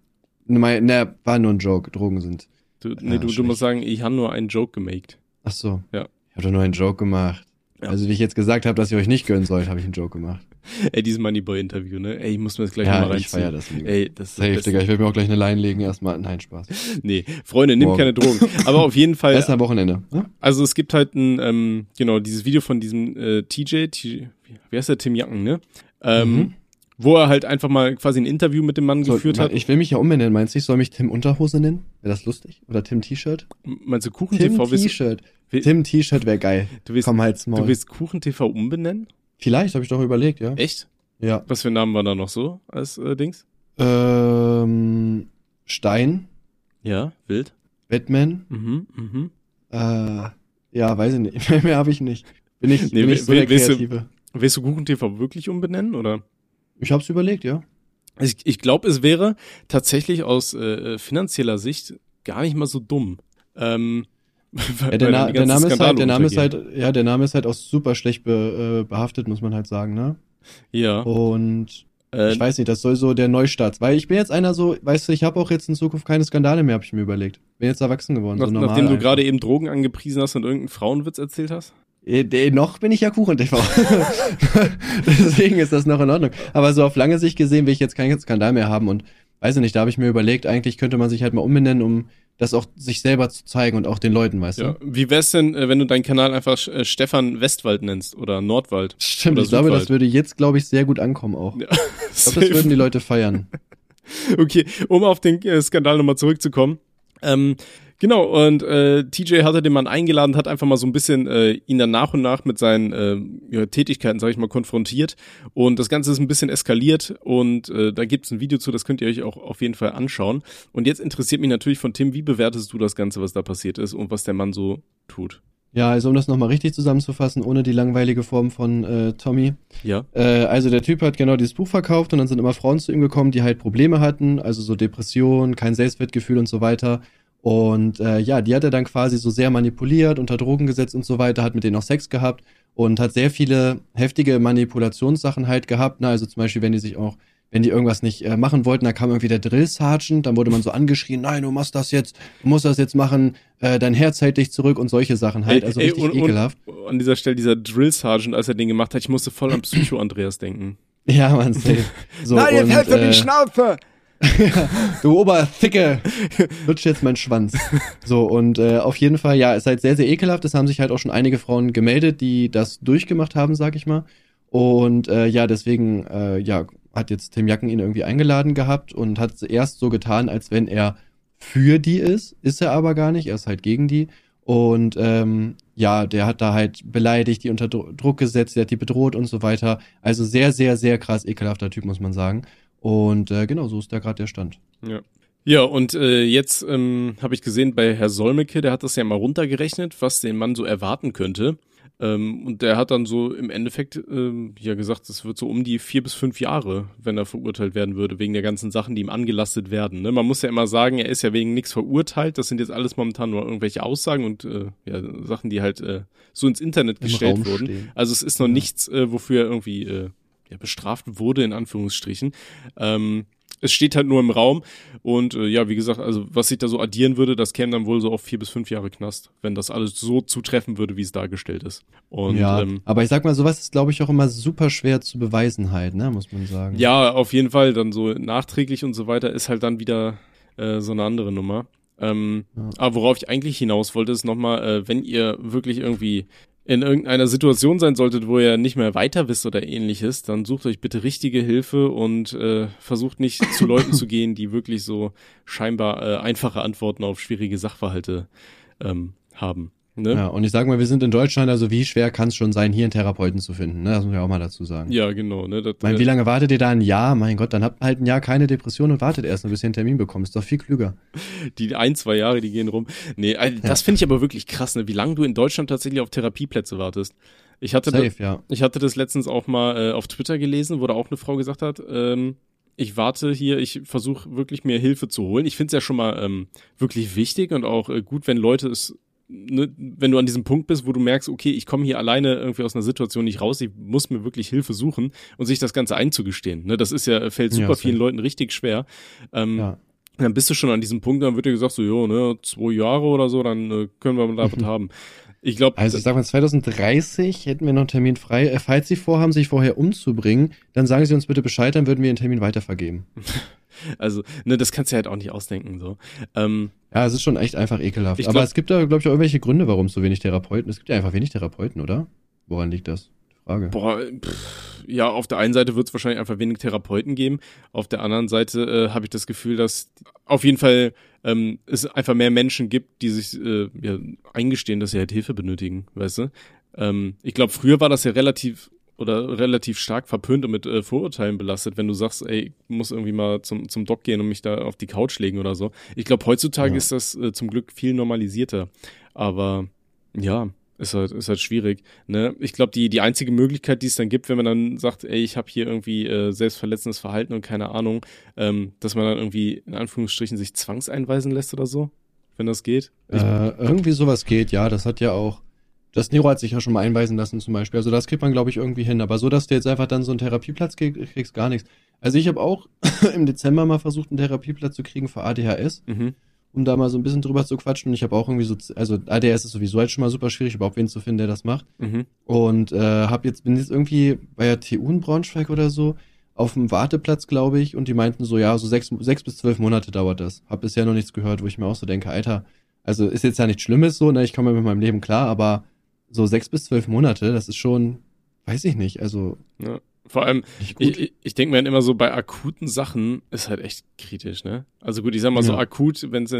Ne, ne, war nur ein Joke. Drogen sind. Du, Ja, nee, du, du schlecht. musst sagen, ich habe nur einen Joke gemacht. Ach so. Ja. Ich habe doch nur einen Joke gemacht. Ja. Also wie ich jetzt gesagt habe, dass ihr euch nicht gönnen sollt, habe ich einen Joke gemacht. *laughs* Ey, dieses Moneyboy-Interview, ne? Ey, ich muss mir das gleich ja, nochmal ich feier reinziehen. das. Mega. Ey, das Safe, das, Digga. Ich werde mir auch gleich eine Line legen erstmal. Nein, Spaß. *laughs* Nee, Freunde, nimm keine Drogen. Aber auf jeden *laughs* Fall, Erst am Wochenende. Ne? also es gibt halt ein, ähm, genau, dieses Video von diesem äh, TJ, T, wie heißt der, Tim Jacken, ne? Ähm, Mhm. Wo er halt einfach mal quasi ein Interview mit dem Mann So, geführt hat. Ich will mich ja umbenennen. Meinst du, ich soll mich Tim Unterhose nennen? Wäre das lustig? Oder Tim T-Shirt? Meinst du Tim Kuchen-TV? willst- T-Shirt. Will- Tim T-Shirt wäre geil. Du willst, Komm halt's Maul. du willst Kuchen-TV umbenennen? Vielleicht, habe ich doch überlegt, ja. Echt? Ja. Was für Namen waren da noch so als äh, Dings? Ähm, Stein, Ja, wild. Batman, Mhm, mhm. äh, ja, weiß ich nicht. *laughs* Mehr, habe ich nicht. Bin ich, Nee, bin ich will- so der willst du- Kreative. Willst du Kuchen-TV wirklich umbenennen, oder? Ich hab's überlegt, ja. Ich, ich glaube, es wäre tatsächlich aus äh, finanzieller Sicht gar nicht mal so dumm. Ähm, *laughs* ja der, Na die der Name ist halt, der Name ist halt, ja, der Name ist halt auch super schlecht be, äh, behaftet, muss man halt sagen, ne? Ja. Und äh, ich weiß nicht, das soll so der Neustart, weil ich bin jetzt einer so, weißt du, ich habe auch jetzt in Zukunft keine Skandale mehr, habe ich mir überlegt. Bin jetzt erwachsen geworden, nach, so normal. nachdem du gerade eben Drogen angepriesen hast und irgendeinen Frauenwitz erzählt hast? Äh, noch bin ich ja Kuchen-TV. *laughs* Deswegen ist das noch in Ordnung. Aber so auf lange Sicht gesehen will ich jetzt keinen Skandal mehr haben und weiß ich nicht, da habe ich mir überlegt, eigentlich könnte man sich halt mal umbenennen, um das auch sich selber zu zeigen und auch den Leuten, weißt Ja. du? Wie wär's denn, äh, wenn du deinen Kanal einfach äh, Stefan Westwald nennst oder Nordwald? Stimmt, Oder ich glaube, Südwald. das würde jetzt, glaube ich, sehr gut ankommen auch. Ja. *laughs* Ich glaube, das würden die Leute feiern. *laughs* Okay, um auf den Skandal nochmal zurückzukommen. Ähm, genau, und äh, TJ hatte den Mann eingeladen, hat einfach mal so ein bisschen äh, ihn dann nach und nach mit seinen äh, ja, Tätigkeiten, sage ich mal, konfrontiert. Und das Ganze ist ein bisschen eskaliert und äh, da gibt's ein Video zu, das könnt ihr euch auch auf jeden Fall anschauen. Und jetzt interessiert mich natürlich von Tim, wie bewertest du das Ganze, was da passiert ist und was der Mann so tut? Ja, also um das nochmal richtig zusammenzufassen, ohne die langweilige Form von äh, Tommy. Ja. Äh, also der Typ hat genau dieses Buch verkauft und dann sind immer Frauen zu ihm gekommen, die halt Probleme hatten, also so Depressionen, kein Selbstwertgefühl und so weiter. Und äh, ja, die hat er dann quasi so sehr manipuliert, unter Drogen gesetzt und so weiter, hat mit denen auch Sex gehabt und hat sehr viele heftige Manipulationssachen halt gehabt. Ne? Also zum Beispiel, wenn die sich auch, wenn die irgendwas nicht äh, machen wollten, da kam irgendwie der Drill Sergeant, dann wurde man so angeschrien, nein, du machst das jetzt, du musst das jetzt machen, äh, dein Herz hält dich zurück und solche Sachen halt, also ey, richtig und, ekelhaft. Und an dieser Stelle dieser Drill Sergeant, als er den gemacht hat, ich musste voll an Psycho Andreas denken. *clears throat* Ja, man, safe. *laughs* So, nein, jetzt hält äh, die Schnauze! *laughs* du Oberficke, lutsch jetzt meinen Schwanz. So, und äh, auf jeden Fall, ja, es ist halt sehr, sehr ekelhaft. Es haben sich halt auch schon einige Frauen gemeldet, die das durchgemacht haben, sag ich mal. Und äh, ja, deswegen, äh, ja, hat jetzt Tim Jacken ihn irgendwie eingeladen gehabt und hat erst so getan, als wenn er für die ist. Ist er aber gar nicht, er ist halt gegen die. Und ähm, ja, der hat da halt beleidigt, die unter Druck gesetzt, der hat die bedroht und so weiter. Also sehr, sehr, sehr krass ekelhafter Typ, muss man sagen. Und äh, genau, so ist da gerade der Stand. Ja. Ja, und äh, jetzt ähm, habe ich gesehen bei Herr Solmecke, der hat das ja mal runtergerechnet, was den Mann so erwarten könnte. Ähm, und der hat dann so im Endeffekt ähm, ja gesagt, es wird so um die vier bis fünf Jahre, wenn er verurteilt werden würde, wegen der ganzen Sachen, die ihm angelastet werden. Ne? Man muss ja immer sagen, er ist ja wegen nichts verurteilt. Das sind jetzt alles momentan nur irgendwelche Aussagen und äh, ja, Sachen, die halt äh, so ins Internet Im gestellt Raum wurden. Stehen. Also es ist noch ja. nichts, äh, wofür er irgendwie äh, ja, bestraft wurde, in Anführungsstrichen. Ähm, es steht halt nur im Raum und äh, ja, wie gesagt, also was sich da so addieren würde, das käme dann wohl so auf vier bis fünf Jahre Knast, wenn das alles so zutreffen würde, wie es dargestellt ist. Und, ja, ähm, aber ich sag mal, sowas ist, glaube ich, auch immer super schwer zu beweisen halt, ne, muss man sagen. Ja, auf jeden Fall, dann so nachträglich und so weiter ist halt dann wieder äh, so eine andere Nummer. Ähm, ja. Aber worauf ich eigentlich hinaus wollte, ist nochmal, äh, wenn ihr wirklich irgendwie in irgendeiner Situation sein solltet, wo ihr nicht mehr weiter wisst oder ähnliches, dann sucht euch bitte richtige Hilfe und äh, versucht nicht zu *laughs* Leuten zu gehen, die wirklich so scheinbar äh, einfache Antworten auf schwierige Sachverhalte ähm, haben. Ne? Ja, und ich sag mal, wir sind in Deutschland, also wie schwer kann es schon sein, hier einen Therapeuten zu finden? Ne? Das muss ich auch mal dazu sagen. Ja, genau. Ne? Das, mein, wie lange wartet ihr da ein Jahr? Mein Gott, dann habt halt ein Jahr keine Depression und wartet erst, bis ihr einen Termin bekommt. Ist doch viel klüger. *laughs* Die ein, zwei Jahre, die gehen rum. Nee, also, das ja. finde ich aber wirklich krass, ne? wie lange du in Deutschland tatsächlich auf Therapieplätze wartest. Ich hatte, Safe, das, ja. ich hatte das letztens auch mal äh, auf Twitter gelesen, wo da auch eine Frau gesagt hat, ähm, ich warte hier, ich versuche wirklich mir Hilfe zu holen. Ich finde es ja schon mal ähm, wirklich wichtig und auch äh, gut, wenn Leute es ne, wenn du an diesem Punkt bist, wo du merkst, okay, ich komme hier alleine irgendwie aus einer Situation nicht raus, ich muss mir wirklich Hilfe suchen und sich das Ganze einzugestehen. Ne, das ist ja, fällt super ja, vielen Leuten richtig schwer. Ähm, ja. Dann bist du schon an diesem Punkt, dann wird dir gesagt, so, jo, ne, zwei Jahre oder so, dann äh, können wir mal damit *laughs* haben. Ich glaube. Also ich sag mal, 2030 hätten wir noch einen Termin frei. Äh, falls Sie vorhaben, sich vorher umzubringen, dann sagen Sie uns bitte Bescheid, dann würden wir den Termin weitervergeben. *laughs* Also, ne, das kannst du halt auch nicht ausdenken, so. Ähm, ja, es ist schon echt einfach ekelhaft. Glaub, Aber es gibt da, glaube ich, auch irgendwelche Gründe, warum es so wenig Therapeuten Es gibt ja einfach wenig Therapeuten, oder? Woran liegt das? Frage. Boah, pff, ja, auf der einen Seite wird es wahrscheinlich einfach wenig Therapeuten geben. Auf der anderen Seite äh, habe ich das Gefühl, dass auf jeden Fall ähm, es einfach mehr Menschen gibt, die sich äh, ja, eingestehen, dass sie halt Hilfe benötigen, weißt du? Ähm, ich glaube, früher war das ja relativ oder relativ stark verpönt und mit äh, Vorurteilen belastet, wenn du sagst, ey, ich muss irgendwie mal zum, zum Doc gehen und mich da auf die Couch legen oder so. Ich glaube, heutzutage ja. ist das äh, zum Glück viel normalisierter. Aber ja, ist halt, ist halt schwierig. Ne? Ich glaube, die, die einzige Möglichkeit, die es dann gibt, wenn man dann sagt, ey, ich habe hier irgendwie äh, selbstverletzendes Verhalten und keine Ahnung, ähm, dass man dann irgendwie in Anführungsstrichen sich zwangseinweisen lässt oder so, wenn das geht. Äh, irgendwie sowas geht, ja. Das hat ja auch das Nero hat sich ja schon mal einweisen lassen zum Beispiel. Also das kriegt man, glaube ich, irgendwie hin. Aber so, dass du jetzt einfach dann so einen Therapieplatz kriegst, kriegst gar nichts. Also ich habe auch *laughs* im Dezember mal versucht, einen Therapieplatz zu kriegen für ADHS, mhm. um da mal so ein bisschen drüber zu quatschen. Und ich habe auch irgendwie so, also ADHS ist sowieso halt schon mal super schwierig, überhaupt wen zu finden, der das macht. Mhm. Und äh, hab jetzt, bin jetzt irgendwie bei der TU in Braunschweig oder so auf dem Warteplatz, glaube ich, und die meinten so, ja, so sechs, sechs bis zwölf Monate dauert das. Hab bisher noch nichts gehört, wo ich mir auch so denke, Alter, also ist jetzt ja nichts Schlimmes so, ne, ich komme mit meinem Leben klar, aber so sechs bis zwölf Monate, das ist schon, weiß ich nicht, also. Ja. Vor allem, ich, ich denke mir dann immer so, bei akuten Sachen ist halt echt kritisch, ne? Also gut, ich sag mal ja. so akut, wenn es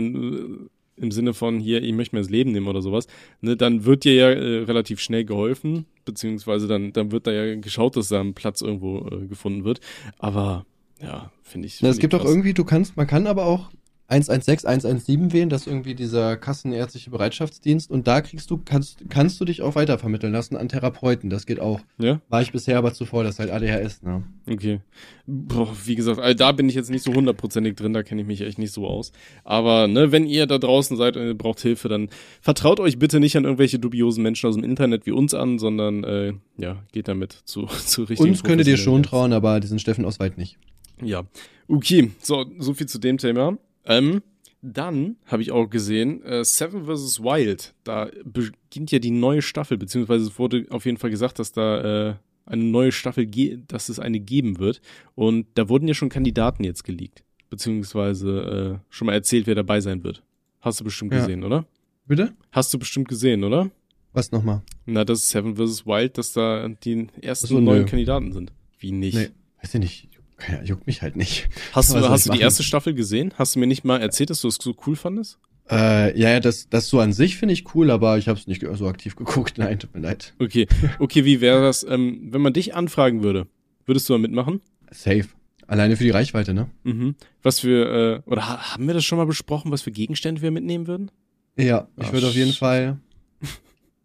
im Sinne von hier, ich möchte mir das Leben nehmen oder sowas, ne, dann wird dir ja äh, relativ schnell geholfen, beziehungsweise dann, dann wird da ja geschaut, dass da ein Platz irgendwo äh, gefunden wird. Aber ja, finde ich. Find es gibt auch irgendwie, du kannst, man kann aber auch 116, 117 wählen, das ist irgendwie dieser kassenärztliche Bereitschaftsdienst und da kriegst du, kannst, kannst du dich auch weitervermitteln lassen an Therapeuten, das geht auch. Ja? War ich bisher aber zuvor, das ist halt ADHS, ne? Okay. Boah, wie gesagt, also da bin ich jetzt nicht so hundertprozentig drin, da kenne ich mich echt nicht so aus. Aber, ne, wenn ihr da draußen seid und ihr braucht Hilfe, dann vertraut euch bitte nicht an irgendwelche dubiosen Menschen aus dem Internet wie uns an, sondern, äh, ja, geht damit zu, *laughs* zu richtigen Uns könntet ihr schon trauen, aber diesen Steffen aus Weit nicht. Ja. Okay, so, so viel zu dem Thema. Ähm, dann habe ich auch gesehen, äh, Seven vs. Wild, da beginnt ja die neue Staffel, beziehungsweise es wurde auf jeden Fall gesagt, dass da äh, eine neue Staffel, dass es eine geben wird. Und da wurden ja schon Kandidaten jetzt geleakt, beziehungsweise äh, schon mal erzählt, wer dabei sein wird. Hast du bestimmt Ja. gesehen, oder? Bitte? Hast du bestimmt gesehen, oder? Was nochmal? Na, das ist Seven vs. Wild, dass da die ersten so, neuen nö. Kandidaten sind. Wie nicht? Nee, weiß ich nicht. Ja, juckt mich halt nicht. Hast du, hast ich du die erste Staffel gesehen? Hast du mir nicht mal erzählt, dass du es so cool fandest? Äh, ja, ja, das, das so an sich finde ich cool, aber ich habe es nicht so aktiv geguckt. *laughs* Nein, tut mir leid. Okay, okay, wie wäre das, ähm, wenn man dich anfragen würde? Würdest du da mitmachen? Safe. Alleine für die Reichweite, ne? Mhm. Was für, äh, oder ha haben wir das schon mal besprochen, was für Gegenstände wir mitnehmen würden? Ja, ich Ah, würde auf jeden Fall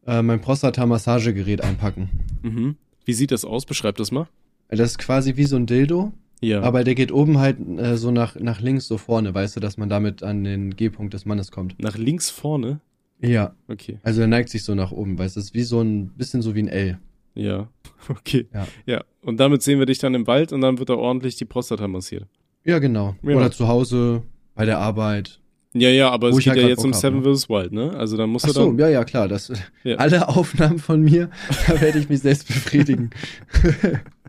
äh, mein Prostata-Massagegerät einpacken. Mhm. Wie sieht das aus? Beschreib das mal. Das ist quasi wie so ein Dildo, Ja. aber der geht oben halt äh, so nach, nach links, so vorne, weißt du, dass man damit an den G-Punkt des Mannes kommt. Nach links vorne? Ja, Okay. also er neigt sich so nach oben, weißt du, das ist wie so ein bisschen so wie ein L. Ja. *laughs* Okay. Ja. Ja. Und damit sehen wir dich dann im Wald und dann wird da ordentlich die Prostata massiert. Ja, genau. Ja. Oder zu Hause, bei der Arbeit. Ja, ja, aber Wo es ich geht halt ja jetzt um Seven ne? vs. Wild, ne? Also dann musst Ach du so, dann. ja, ja, klar. Das, Ja. *laughs* Alle Aufnahmen von mir, *laughs* da werde ich mich selbst befriedigen.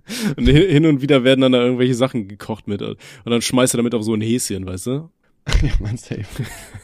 *laughs* Und hin und wieder werden dann da irgendwelche Sachen gekocht mit. Und dann schmeißt er damit auf so ein Häschen, weißt du? *laughs* ja, man, safe.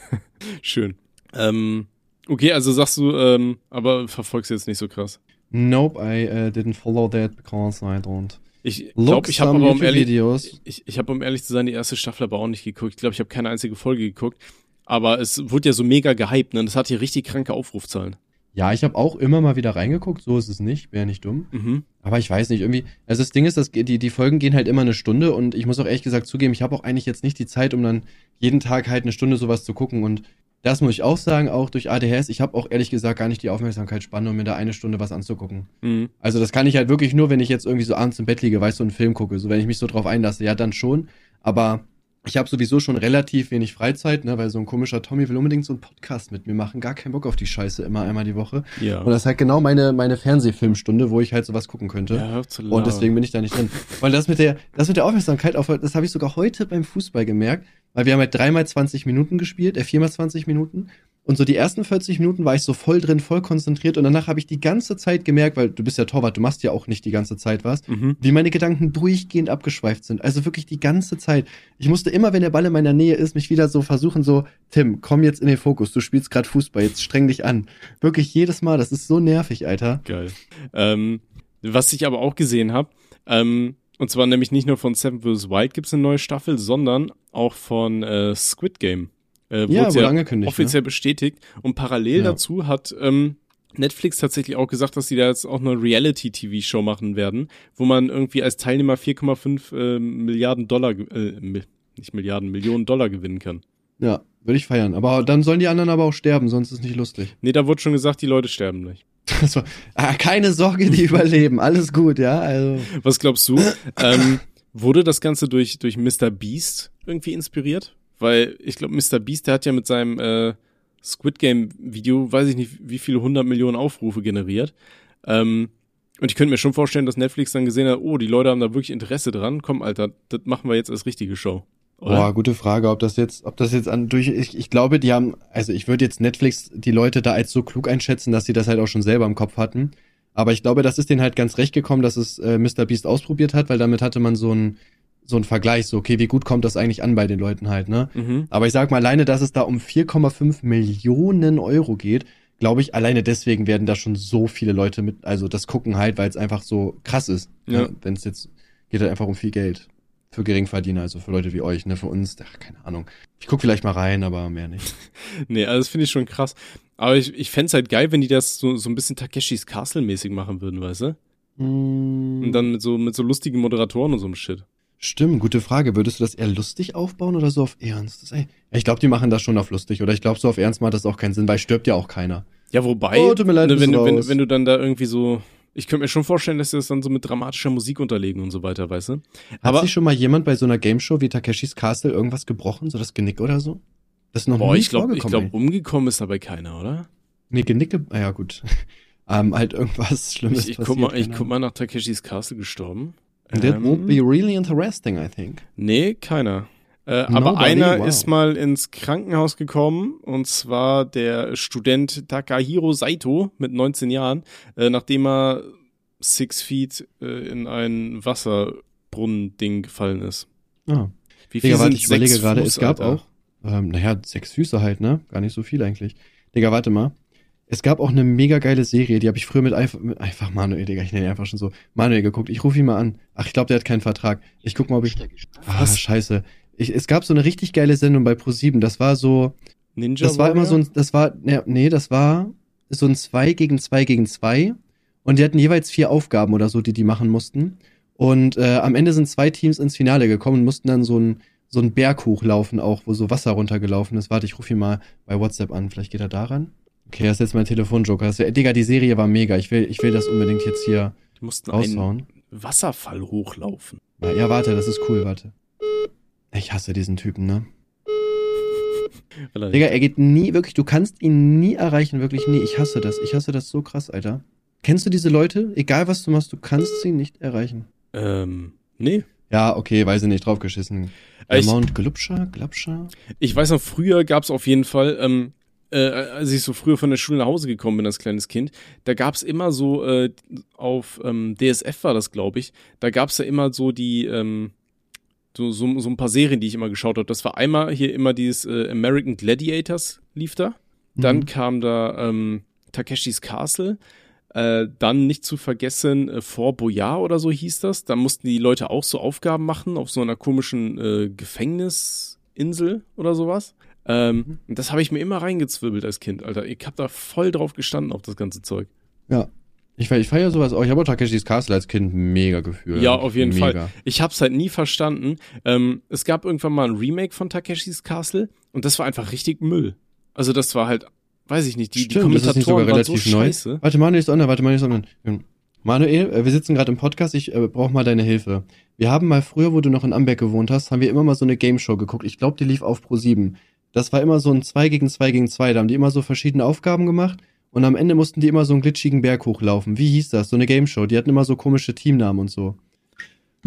*laughs* Schön. Ähm, okay, also sagst du, ähm, aber verfolgst du jetzt nicht so krass. Nope, I uh, didn't follow that because I don't. Ich glaube, ich habe aber um ehrlich, YouTube-Videos. ich, ich habe um ehrlich zu sein die erste Staffel aber auch nicht geguckt. Ich glaube, ich habe keine einzige Folge geguckt. Aber es wurde ja so mega gehypt, ne? Das hat hier richtig kranke Aufrufzahlen. Ja, ich habe auch immer mal wieder reingeguckt, so ist es nicht, wäre nicht dumm. Mhm. Aber ich weiß nicht, irgendwie, also das Ding ist, dass die, die Folgen gehen halt immer eine Stunde und ich muss auch ehrlich gesagt zugeben, ich habe auch eigentlich jetzt nicht die Zeit, um dann jeden Tag halt eine Stunde sowas zu gucken und das muss ich auch sagen, auch durch ADHS, ich habe auch ehrlich gesagt gar nicht die Aufmerksamkeitsspanne, um mir da eine Stunde was anzugucken. Mhm. Also das kann ich halt wirklich nur, wenn ich jetzt irgendwie so abends im Bett liege, weißt du, einen Film gucke, so wenn ich mich so drauf einlasse, ja dann schon, aber ich habe sowieso schon relativ wenig Freizeit, ne, weil so ein komischer Tommy will unbedingt so einen Podcast mit mir machen, gar keinen Bock auf die Scheiße immer einmal die Woche. Ja. Und das ist halt genau meine, meine Fernsehfilmstunde, wo ich halt sowas gucken könnte. ja, Und deswegen bin ich da nicht drin. Weil das mit der, das mit der Aufmerksamkeit, auf, das habe ich sogar heute beim Fußball gemerkt, weil wir haben halt dreimal 20 Minuten gespielt, äh, viermal 20 Minuten. Und so die ersten 40 Minuten war ich so voll drin, voll konzentriert. Und danach habe ich die ganze Zeit gemerkt, weil du bist ja Torwart, du machst ja auch nicht die ganze Zeit was, Mhm. wie meine Gedanken durchgehend abgeschweift sind. Also wirklich die ganze Zeit. Ich musste immer, wenn der Ball in meiner Nähe ist, mich wieder so versuchen, so, Tim, komm jetzt in den Fokus, du spielst gerade Fußball, jetzt streng dich an. Wirklich jedes Mal, das ist so nervig, Alter. Geil. Ähm, was ich aber auch gesehen habe, ähm, und zwar nämlich nicht nur von Seven vs. Wild gibt's eine neue Staffel, sondern auch von äh, Squid Game. Äh, Ja, wurde angekündigt, ne? Offiziell bestätigt. Und parallel Ja. dazu hat ähm, Netflix tatsächlich auch gesagt, dass die da jetzt auch eine Reality-TV-Show machen werden, wo man irgendwie als Teilnehmer 4,5 äh, Milliarden Dollar, äh, nicht Milliarden, Millionen Dollar gewinnen kann. Ja, würde ich feiern. Aber dann sollen die anderen aber auch sterben, sonst ist nicht lustig. Nee, da wurde schon gesagt, die Leute sterben nicht. *laughs* Also, ah, keine Sorge, die überleben. Alles gut, ja. Also, Was glaubst du? ähm, wurde das Ganze durch, durch Mr. Beast irgendwie inspiriert? Weil ich glaube, Mr. Beast, der hat ja mit seinem äh, Squid Game Video, weiß ich nicht, wie viele hundert Millionen Aufrufe generiert. Ähm, und ich könnte mir schon vorstellen, dass Netflix dann gesehen hat, oh, die Leute haben da wirklich Interesse dran. Komm, Alter, das machen wir jetzt als richtige Show. Oder? boah, gute Frage, ob das jetzt, ob das jetzt an durch. Ich, ich glaube, die haben, also ich würde jetzt Netflix die Leute da als so klug einschätzen, dass sie das halt auch schon selber im Kopf hatten. Aber ich glaube, das ist denen halt ganz recht gekommen, dass es äh, Mr. Beast ausprobiert hat, weil damit hatte man so ein so ein Vergleich, so okay, wie gut kommt das eigentlich an bei den Leuten halt, ne? Mhm. Aber ich sag mal, alleine, dass es da um 4,5 Millionen Euro geht, glaube ich, alleine deswegen werden da schon so viele Leute mit, also das gucken halt, weil es einfach so krass ist. Ja. Wenn es jetzt geht halt einfach um viel Geld. Für Geringverdiener, also für Leute wie euch, ne? Für uns, ach, keine Ahnung. Ich guck vielleicht mal rein, aber mehr nicht. *laughs* Nee, also das finde ich schon krass. Aber ich, ich fänd's halt geil, wenn die das so, so ein bisschen Takeshis Castle-mäßig machen würden, weißt du? Und dann mit so, mit so lustigen Moderatoren und so einem Shit. Stimmt, gute Frage. Würdest du das eher lustig aufbauen oder so auf Ernst? Das, ey, ich glaube, die machen das schon auf lustig. Oder ich glaube, so auf Ernst macht das auch keinen Sinn, weil stirbt ja auch keiner. Ja, wobei, Oh, tut mir leid, ne, wenn, du, wenn, wenn du dann da irgendwie so, ich könnte mir schon vorstellen, dass sie das dann so mit dramatischer Musik unterlegen und so weiter, weißt du? Hat Aber, sich schon mal jemand bei so einer Gameshow wie Takeshis Castle irgendwas gebrochen? So das Genick oder so? Das ist noch boah, nie ich glaube, ich vorgekommen. glaub, umgekommen ist dabei keiner, oder? Nee, Genicke, ah ja gut. *laughs* ähm, halt irgendwas Schlimmes Ich, ich, guck mal, passiert, ich guck mal nach Takeshis Castle gestorben. That Ähm, won't be really interesting, I think. Nee, keiner. Äh, aber einer Wow. ist mal ins Krankenhaus gekommen und zwar der Student Takahiro Saito mit 19 Jahren, äh, nachdem er six feet äh, in ein Wasserbrunnen-Ding gefallen ist. Ah. Wie viel Digga, warte, sind ich überlege sechs gerade, Fuß, es gab Alter? auch, ähm, naja, sechs Füße halt, ne? Gar nicht so viel eigentlich. Digga, warte mal. Es gab auch eine mega geile Serie, die habe ich früher mit einfach, mit einfach Manuel, Digga, ich nenne ihn einfach schon so, Manuel geguckt. Ich rufe ihn mal an. Ach, ich glaube, der hat keinen Vertrag. Ich guck mal, ob ich. Ah, Was? scheiße. Ich, es gab so eine richtig geile Sendung bei Pro7. Das war so, Ninja das war immer so ein, das war, ne, nee, das war so ein 2 gegen 2 gegen 2. Und die hatten jeweils vier Aufgaben oder so, die die machen mussten. Und äh, am Ende sind zwei Teams ins Finale gekommen und mussten dann so einen so einen Berg hochlaufen, auch, wo so Wasser runtergelaufen ist. Warte, ich rufe ihn mal bei WhatsApp an. Vielleicht geht er daran. Okay, das ist jetzt mein Telefonjoker. Das, Digga, die Serie war mega. Ich will, ich will das unbedingt jetzt hier Die mussten einen raushauen. Wasserfall hochlaufen. Ja, ja, warte, das ist cool, warte. Ich hasse diesen Typen, ne? Er- Digga, er geht nie, wirklich, du kannst ihn nie erreichen, wirklich nie. Ich hasse das. Ich hasse das so krass, Alter. Kennst du diese Leute? Egal was du machst, du kannst sie nicht erreichen. ähm, nee. Ja, okay, weiß ich nicht, draufgeschissen. Ich- Mount Glubscher, Glubscher? Ich weiß noch, früher gab es auf jeden Fall, ähm, äh, als ich so früher von der Schule nach Hause gekommen bin als kleines Kind, da gab es immer so, äh, auf ähm, DSF war das, glaube ich, da gab es ja immer so die, ähm, so, so, so ein paar Serien, die ich immer geschaut habe. Das war einmal hier immer dieses äh, American Gladiators lief da. Dann Mhm. kam da ähm, Takeshis Castle. Äh, dann nicht zu vergessen, äh, Fort Boyard oder so hieß das. Da mussten die Leute auch so Aufgaben machen auf so einer komischen äh, Gefängnisinsel oder sowas. Ähm, und das habe ich mir immer reingezwirbelt als Kind, Alter. Ich hab da voll drauf gestanden auf das ganze Zeug. Ja. Ich, ich feiere sowas auch. Ich habe auch Takeshis Castle als Kind mega gefühlt. Ja, auf jeden mega. Fall. Ich hab's halt nie verstanden. Ähm, es gab irgendwann mal ein Remake von Takeshis Castle und das war einfach richtig Müll. Also das war halt, weiß ich nicht, die, die Stimmt, sogar Kommentatoren waren so relativ neu. scheiße. Warte, Manuel ist online, warte, Manuel ist online. Manuel, äh, wir sitzen gerade im Podcast, ich äh, brauche mal deine Hilfe. Wir haben mal früher, wo du noch in Amberg gewohnt hast, haben wir immer mal so eine Game Show geguckt. Ich glaube, die lief auf Pro 7. Das war immer so ein 2 gegen 2 gegen 2. Da haben die immer so verschiedene Aufgaben gemacht und am Ende mussten die immer so einen glitschigen Berg hochlaufen. Wie hieß das? So eine Game Show. Die hatten immer so komische Teamnamen und so.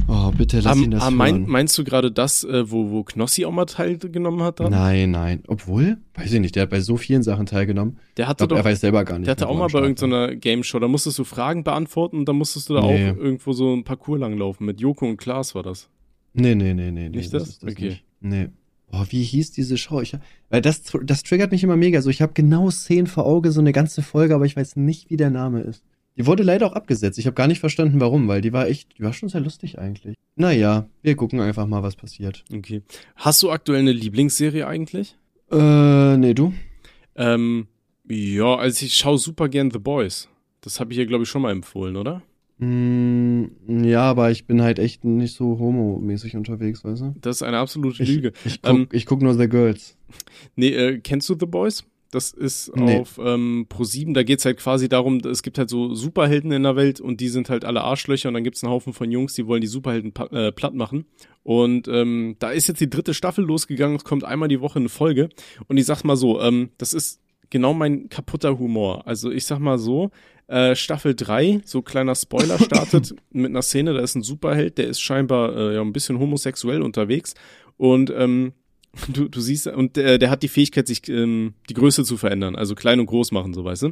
Oh, bitte lass ihn Ah, das ah, mein, meinst du gerade das, äh, wo, wo Knossi auch mal teilgenommen hat? Dran? Nein, nein. Obwohl, weiß ich nicht, der hat bei so vielen Sachen teilgenommen. Der hatte glaube, doch, er weiß selber gar nicht. der hatte auch mal bei am irgendeiner Game Show, da musstest du Fragen beantworten und dann musstest du da Nee. auch irgendwo so ein Parcours langlaufen. Mit Joko und Klaas war das. Nee, nee, nee, nee. nee Nicht das? ist Okay. Nicht. Nee. Boah, wie hieß diese Show? Ich, weil das, das triggert mich immer mega. So, ich habe genau Szenen vor Auge, so eine ganze Folge, aber ich weiß nicht, wie der Name ist. Die wurde leider auch abgesetzt. Ich habe gar nicht verstanden, warum, weil die war echt, die war schon sehr lustig eigentlich. Naja, wir gucken einfach mal, was passiert. Okay. Hast du aktuell eine Lieblingsserie eigentlich? Äh, nee, du? Ähm, ja, also ich schaue super gern The Boys. Das habe ich ja, glaube ich, schon mal empfohlen, oder? Mm, ja, aber ich bin halt echt nicht so homomäßig unterwegs, weißt du? Das ist eine absolute Lüge. ich, guck, Ähm, ich guck nur The Girls. Nee, äh, kennst du The Boys? Das ist Nee. auf ähm, Pro7, da geht's halt quasi darum, es gibt halt so Superhelden in der Welt und die sind halt alle Arschlöcher und dann gibt's einen Haufen von Jungs, die wollen die Superhelden äh, platt machen. Und ähm, da ist jetzt die dritte Staffel losgegangen, es kommt einmal die Woche eine Folge. Und ich sag mal so, ähm, das ist genau mein kaputter Humor. Also ich sag mal so, äh, Staffel 3, so kleiner Spoiler, *laughs* startet mit einer Szene, da ist ein Superheld, der ist scheinbar äh, ja ein bisschen homosexuell unterwegs. Und ähm, *laughs* Du, du siehst, und der, der hat die Fähigkeit, sich ähm, die Größe zu verändern, also klein und groß machen, so weißt du.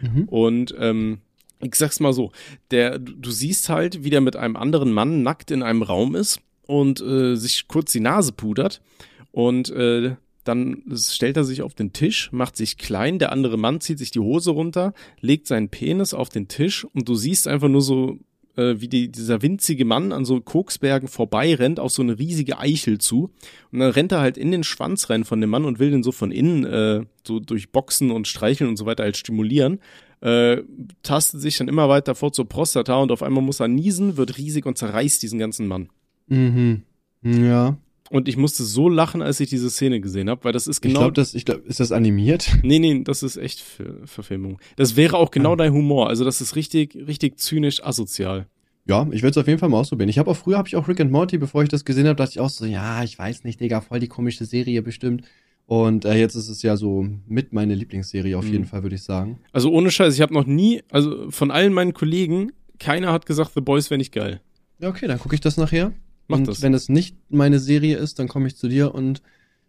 Mhm. Und ähm, ich sag's mal so, der, du, du siehst halt, wie der mit einem anderen Mann nackt in einem Raum ist und äh, sich kurz die Nase pudert und äh, dann stellt er sich auf den Tisch, macht sich klein, der andere Mann zieht sich die Hose runter, legt seinen Penis auf den Tisch und du siehst einfach nur so, äh, wie die, dieser winzige Mann an so Koksbergen vorbei rennt auf so eine riesige Eichel zu und dann rennt er halt in den Schwanz rein von dem Mann und will den so von innen äh, so durch Boxen und Streicheln und so weiter halt stimulieren. Äh, tastet sich dann immer weiter vor zur Prostata und auf einmal muss er niesen, wird riesig und zerreißt diesen ganzen Mann. Mhm. Ja. Und ich musste so lachen, als ich diese Szene gesehen habe, weil das ist Ich genau. glaube, das, ich glaub, ist das animiert? *laughs* nee, nee, das ist echt Ver Verfilmung. Das wäre auch genau Ah. dein Humor. Also das ist richtig, richtig zynisch asozial. Ja, ich werde es auf jeden Fall mal ausprobieren. Ich habe auch früher habe ich auch Rick and Morty, bevor ich das gesehen habe, dachte ich auch so, ja, ich weiß nicht, Digga, voll die komische Serie bestimmt. Und äh, jetzt ist es ja so mit meine Lieblingsserie auf Mhm. jeden Fall, würde ich sagen. Also ohne Scheiß, ich habe noch nie, also von allen meinen Kollegen, keiner hat gesagt, The Boys wäre nicht geil. Ja, okay, dann gucke ich das nachher. Mach und das. wenn es nicht meine Serie ist, dann komme ich zu dir und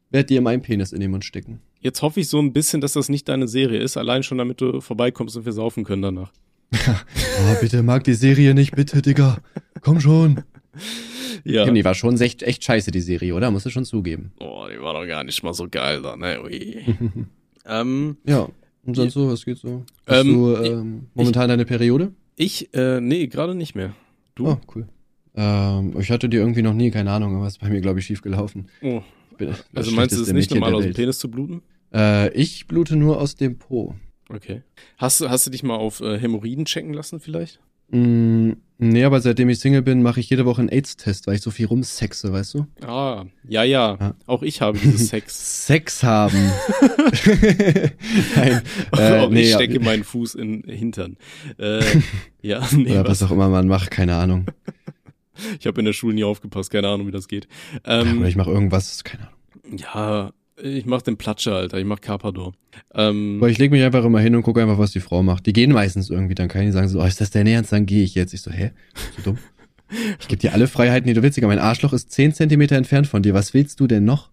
werde dir meinen Penis in den Mund stecken. Jetzt hoffe ich so ein bisschen, dass das nicht deine Serie ist, allein schon damit du vorbeikommst und wir saufen können danach. Oh, *laughs* bitte mag die Serie nicht, bitte, Digga. Komm schon. Ja. Die war schon echt, echt scheiße, die Serie, oder? Musst du schon zugeben. Oh, die war doch gar nicht mal so geil da, ne? Ui. *laughs* ähm, Ja. Und sonst so, was geht so? Hast Ähm, du ähm, momentan deine Periode? ich, äh, nee, gerade nicht mehr. Du? Oh, cool. Ähm, ich hatte die irgendwie noch nie, keine Ahnung, aber es ist bei mir, glaube ich, schief gelaufen. Oh. Bin Also meinst du es ist nicht Mädchen normal, aus dem. Penis zu bluten? Äh, ich blute nur aus dem Po. Okay. Hast du, hast du dich mal auf äh, Hämorrhoiden checken lassen vielleicht? Mm, nee, aber seitdem ich Single bin, mache ich jede Woche einen AIDS-Test, weil ich so viel rumsexe, weißt du? Ah, ja, ja. Ja. Auch ich habe dieses *laughs* Sex. Sex haben. *laughs* Nein. Äh, auch nee, ich ja, stecke meinen Fuß in Hintern. Äh, *laughs* ja, nee, oder was? was auch immer man macht, keine Ahnung. *laughs* Ich habe in der Schule nie aufgepasst, keine Ahnung, wie das geht. oder Ähm, ich mache irgendwas, keine Ahnung. ja, ich mach den Platscher, Alter. Ich mach Carpador. Ähm, Aber ich lege mich einfach immer hin und gucke einfach, was die Frau macht. Die gehen meistens irgendwie, dann kann ich sagen so, oh, ist das dein Ernst? Dann gehe ich jetzt. Ich so, hä? Bist du dumm? Ich gebe dir alle Freiheiten, die du willst. Digga. Mein Arschloch ist 10 Zentimeter entfernt von dir. Was willst du denn noch?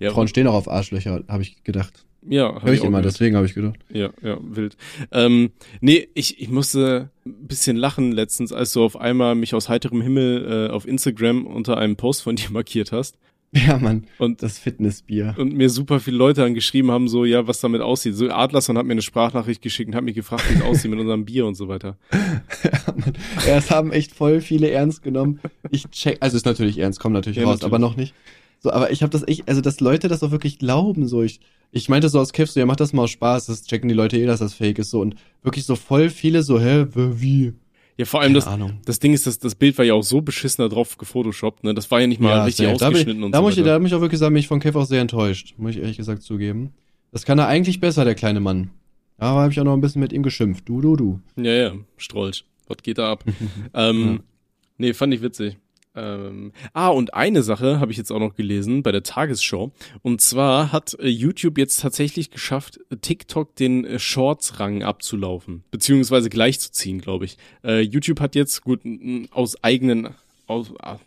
Ja, Frauen stehen auch auf Arschlöcher, habe ich gedacht. ja, hab Hör ich auch immer, gehört. deswegen habe ich gedacht. Ja, ja, wild. Ähm, nee, ich, ich musste ein bisschen lachen letztens, als du auf einmal mich aus heiterem Himmel äh, auf Instagram unter einem Post von *laughs* dir markiert hast Ja, Mann, und, das Fitnessbier. und mir super viele Leute angeschrieben haben, so, ja, was damit aussieht. So, Adlerson hat mir eine Sprachnachricht geschickt und hat mich gefragt, wie es aussieht mit unserem Bier und so weiter. *laughs* Ja, Mann. Ja, es haben echt voll viele ernst genommen. Ich check, also ist natürlich ernst, kommt natürlich Ja, raus, natürlich. aber noch nicht. So, aber ich habe das echt, also dass Leute das auch wirklich glauben, so ich, ich meinte so aus Kiff, so, ja, mach das mal aus Spaß, das checken die Leute eh, dass das fake ist, so und wirklich so voll viele so, hä, wie? Ja, vor allem Keine das, Ahnung. das Ding ist, das, das Bild war ja auch so beschissen da drauf gefotoshoppt, ne? Das war ja nicht mal richtig safe. da, ausgeschnitten ich, und da so muss ich, da muss ich auch wirklich sagen, bin ich von Kev auch sehr enttäuscht, muss ich ehrlich gesagt zugeben. Das kann er eigentlich besser, der kleine Mann. Aber habe ich auch noch ein bisschen mit ihm geschimpft. Du, du, du. Ja, ja, Strolch. Was geht da ab? *laughs* ähm, Nee, fand ich witzig. Ähm, ah, und eine Sache habe ich jetzt auch noch gelesen bei der Tagesschau. Und zwar hat äh, YouTube jetzt tatsächlich geschafft, äh, TikTok den äh, Shorts-Rang abzulaufen. Beziehungsweise gleichzuziehen, glaube ich. Äh, YouTube hat jetzt, gut, aus eigenen... Aus, ah,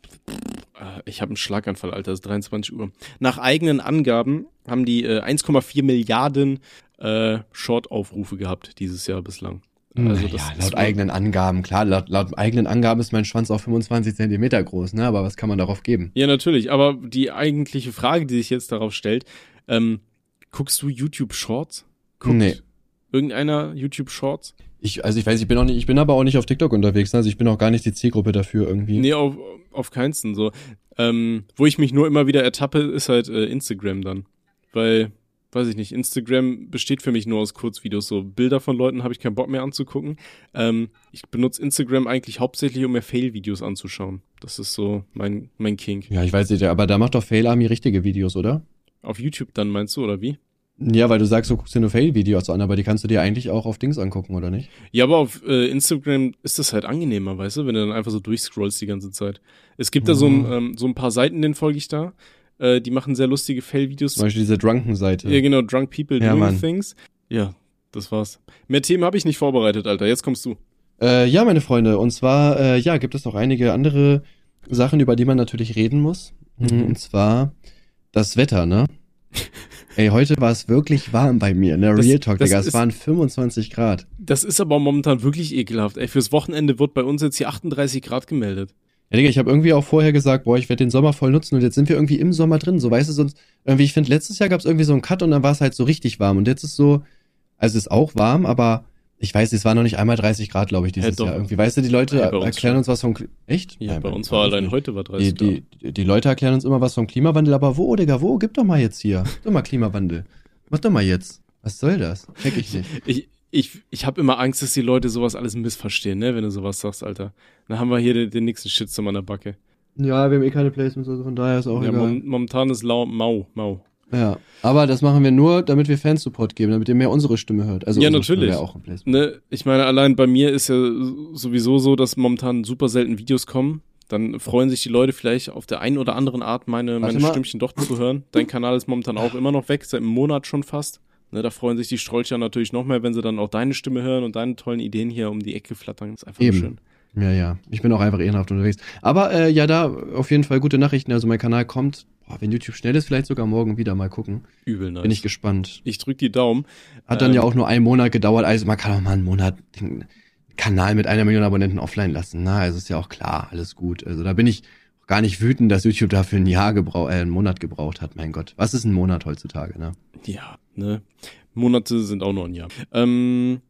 äh, ich habe einen Schlaganfall, Alter, es ist 23 Uhr. Nach eigenen Angaben haben die äh, 1,4 Milliarden äh, Short-Aufrufe gehabt dieses Jahr bislang. Also ja, das ist laut eigenen Angaben, klar, laut, laut eigenen Angaben ist mein Schwanz auch 25 Zentimeter groß, ne? Aber was kann man darauf geben? Ja, natürlich. Aber die eigentliche Frage, die sich jetzt darauf stellt, ähm, guckst du YouTube Shorts? Guckt Nee. irgendeiner YouTube Shorts? Ich, also ich weiß, ich bin auch nicht, ich bin aber auch nicht auf TikTok unterwegs, ne? also ich bin auch gar nicht die Zielgruppe dafür irgendwie. Nee, auf, auf keinsten so. Ähm, wo ich mich nur immer wieder ertappe, ist halt äh, Instagram dann. Weil, weiß ich nicht, Instagram besteht für mich nur aus Kurzvideos. So Bilder von Leuten habe ich keinen Bock mehr anzugucken. Ähm, ich benutze Instagram eigentlich hauptsächlich, um mir Fail-Videos anzuschauen. Das ist so mein, mein Kink. Ja, ich weiß nicht, aber da macht doch Fail Army richtige Videos, oder? Auf YouTube dann meinst du, oder wie? Ja, weil du sagst, du guckst dir nur Fail-Videos an, aber die kannst du dir eigentlich auch auf Dings angucken, oder nicht? Ja, aber auf äh, Instagram ist das halt angenehmer, weißt du, wenn du dann einfach so durchscrollst die ganze Zeit. Es gibt da so ein, Mhm. ähm, so ein paar Seiten, denen folge ich da. Äh, die machen sehr lustige Fail-Videos. Zum Beispiel diese Drunken-Seite. Ja, genau, Drunk People Ja, Doing Mann. Things. Ja, das war's. Mehr Themen habe ich nicht vorbereitet, Alter. Jetzt kommst du. Äh, ja, meine Freunde, und zwar, äh, ja, gibt es noch einige andere Sachen, über die man natürlich reden muss. Mhm. Und zwar das Wetter, ne? *laughs* Ey, heute war es wirklich warm bei mir, ne? Das- Real Talk, Digga. Es waren 25 Grad. Das ist aber momentan wirklich ekelhaft. Ey, fürs Wochenende wird bei uns jetzt hier 38 Grad gemeldet. Ja, Digga, ich habe irgendwie auch vorher gesagt, boah, ich werde den Sommer voll nutzen und jetzt sind wir irgendwie im Sommer drin. So, weißt du, sonst, irgendwie, ich finde, letztes Jahr gab es irgendwie so einen Cut und dann war es halt so richtig warm. Und jetzt ist so, also es ist auch warm, aber ich weiß, es war noch nicht einmal 30 Grad, glaube ich, dieses doch. Jahr. Irgendwie, weißt du, die Leute Ja, bei erklären uns was vom, echt? Ja, Nein, bei uns war allein heute war Die, 30 Grad. die, die, die Leute erklären uns immer was vom Klimawandel, aber wo, Digga, wo? Gib doch mal jetzt hier. Gib doch mal Klimawandel. Mach doch mal jetzt. Was soll das? Check ich nicht. Ich, ich, ich habe immer Angst, dass die Leute sowas alles missverstehen, ne, wenn du sowas sagst, Alter. Dann haben wir hier den, den nächsten Shitstorm an der Backe. Ja, wir haben eh keine Placements, also von daher ist auch Ja, egal. mom momentan ist lau, mau, mau. Ja, aber das machen wir nur, damit wir Fansupport geben, damit ihr mehr unsere Stimme hört. Also Ja, Stimme natürlich. auch ein Placement. Ne, ich meine, allein bei mir ist ja sowieso so, dass momentan super selten Videos kommen. Dann freuen sich die Leute vielleicht auf der einen oder anderen Art, meine, Warte meine mal. Stimmchen doch zu hören. Dein Kanal ist momentan auch immer noch weg, seit einem Monat schon fast. Ne, da freuen sich die Strolcher natürlich noch mehr, wenn sie dann auch deine Stimme hören und deine tollen Ideen hier um die Ecke flattern. ist einfach Eben. schön. Ja, ja. Ich bin auch einfach ehrenhaft unterwegs. Aber äh, ja, da auf jeden Fall gute Nachrichten. Also mein Kanal kommt, boah, wenn YouTube schnell ist, vielleicht sogar morgen wieder mal gucken. Übel nice. Bin ich gespannt. Ich drück die Daumen. Hat dann ähm, ja auch nur einen Monat gedauert. Also man kann auch mal einen Monat den Kanal mit einer Million Abonnenten offline lassen. Na, also ist ja auch klar, alles gut. Also da bin ich gar nicht wütend, dass YouTube dafür ein Jahr gebraucht, äh, einen Monat gebraucht hat. Mein Gott, was ist ein Monat heutzutage, ne? Ja, ne. Monate sind auch nur ein Jahr. Ähm,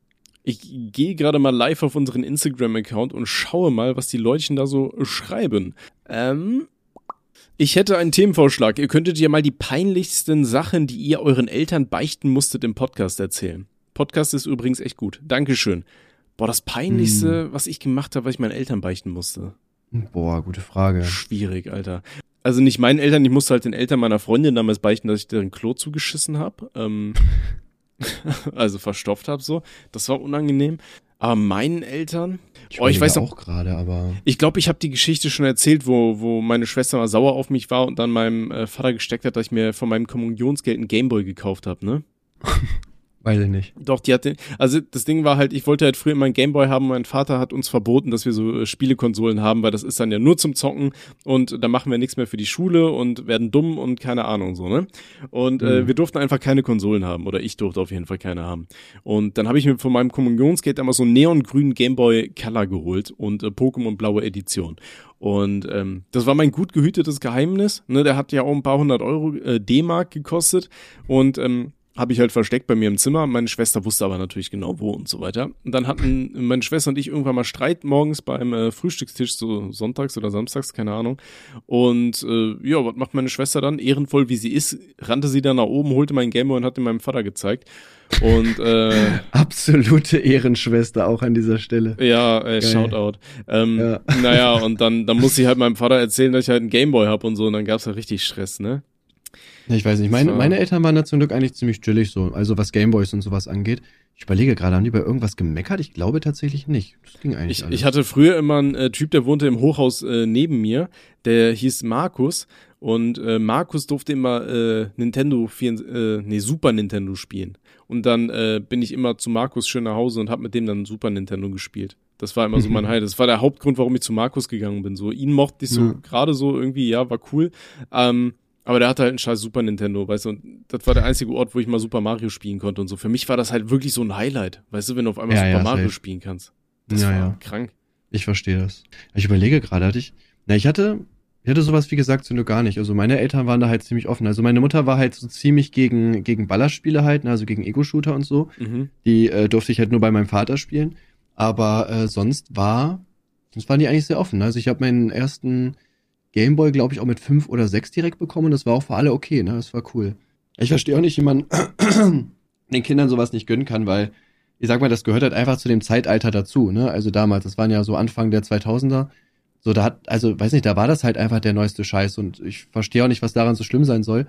ich gehe gerade mal live auf unseren Instagram-Account und schaue mal, was die Leutchen da so schreiben. Ähm, ich hätte einen Themenvorschlag. Ihr könntet ja mal die peinlichsten Sachen, die ihr euren Eltern beichten musstet, im Podcast erzählen. Podcast ist übrigens echt gut. Dankeschön. Boah, das Peinlichste, hm. was ich gemacht habe, was ich meinen Eltern beichten musste. Boah, gute Frage. Schwierig, Alter. Also nicht meinen Eltern, ich musste halt den Eltern meiner Freundin damals beichten, dass ich deren Klo zugeschissen habe. Ähm, *laughs* also verstopft habe so. Das war unangenehm. Aber meinen Eltern, ich, oh, ich weiß auch gerade, aber ich glaube, ich habe die Geschichte schon erzählt, wo wo meine Schwester mal sauer auf mich war und dann meinem äh, Vater gesteckt hat, dass ich mir von meinem Kommunionsgeld einen Gameboy gekauft habe, ne? *laughs* Weiß ich nicht. Doch, die hatte, also das Ding war halt, ich wollte halt früher immer einen Gameboy haben, mein Vater hat uns verboten, dass wir so äh, Spielekonsolen haben, weil das ist dann ja nur zum Zocken und da machen wir nichts mehr für die Schule und werden dumm und keine Ahnung so, ne? Und äh, mhm. äh, wir durften einfach keine Konsolen haben oder ich durfte auf jeden Fall keine haben. Und dann habe ich mir von meinem Kommunionsgeld einmal so einen neongrünen Gameboy Color geholt und äh, Pokémon blaue Edition. Und ähm, das war mein gut gehütetes Geheimnis. Ne, der hat ja auch ein paar hundert Euro äh, D-Mark gekostet. Und ähm, habe ich halt versteckt bei mir im Zimmer. Meine Schwester wusste aber natürlich genau wo und so weiter. Und dann hatten meine Schwester und ich irgendwann mal Streit morgens beim äh, Frühstückstisch, so sonntags oder samstags, keine Ahnung. Und äh, ja, was macht meine Schwester dann? Ehrenvoll wie sie ist, rannte sie dann nach oben, holte meinen Gameboy und hat ihn meinem Vater gezeigt. Und äh, *laughs* absolute Ehrenschwester auch an dieser Stelle. Ja, äh, Shoutout. Ähm, ja. Naja, und dann, dann muss ich halt meinem Vater erzählen, dass ich halt einen Gameboy hab und so, und dann gab's halt richtig Stress, ne? Ja, ich weiß nicht. Meine, so. meine Eltern waren da zum Glück eigentlich ziemlich chillig so. Also was Gameboys und sowas angeht. Ich überlege gerade, haben die bei irgendwas gemeckert? Ich glaube tatsächlich nicht. Das ging eigentlich. Ich, alles. ich hatte früher immer einen äh, Typ, der wohnte im Hochhaus äh, neben mir. Der hieß Markus. Und äh, Markus durfte immer äh, Nintendo, 4, äh, nee, Super Nintendo spielen. Und dann äh, bin ich immer zu Markus schön nach Hause und habe mit dem dann Super Nintendo gespielt. Das war immer so mein *laughs* Highlight. Das war der Hauptgrund, warum ich zu Markus gegangen bin. So, ihn mochte ich so ja. gerade so irgendwie, ja, war cool. Ähm, aber der hatte halt einen scheiß Super Nintendo, weißt du, und das war der einzige Ort, wo ich mal Super Mario spielen konnte und so. Für mich war das halt wirklich so ein Highlight, weißt du, wenn du auf einmal ja, Super ja, Mario safe. spielen kannst. Das ja, war ja. krank. Ich verstehe das. Ich überlege gerade, hatte ich, na, ich hatte, ich hatte sowas, wie gesagt, nur gar nicht. Also meine Eltern waren da halt ziemlich offen. Also meine Mutter war halt so ziemlich gegen, gegen Ballerspiele halt, ne, also gegen Ego-Shooter und so. Mhm. Die äh, durfte ich halt nur bei meinem Vater spielen. Aber äh, sonst war, sonst waren die eigentlich sehr offen. Also ich habe meinen ersten Gameboy, glaube ich, auch mit fünf oder sechs direkt bekommen und das war auch für alle okay, ne? Das war cool. Ich verstehe auch nicht, wie man *clears throat* den Kindern sowas nicht gönnen kann, weil, ich sag mal, das gehört halt einfach zu dem Zeitalter dazu, ne? Also damals, das waren ja so Anfang der 2000er. So, da hat, also, weiß nicht, da war das halt einfach der neueste Scheiß und ich verstehe auch nicht, was daran so schlimm sein soll.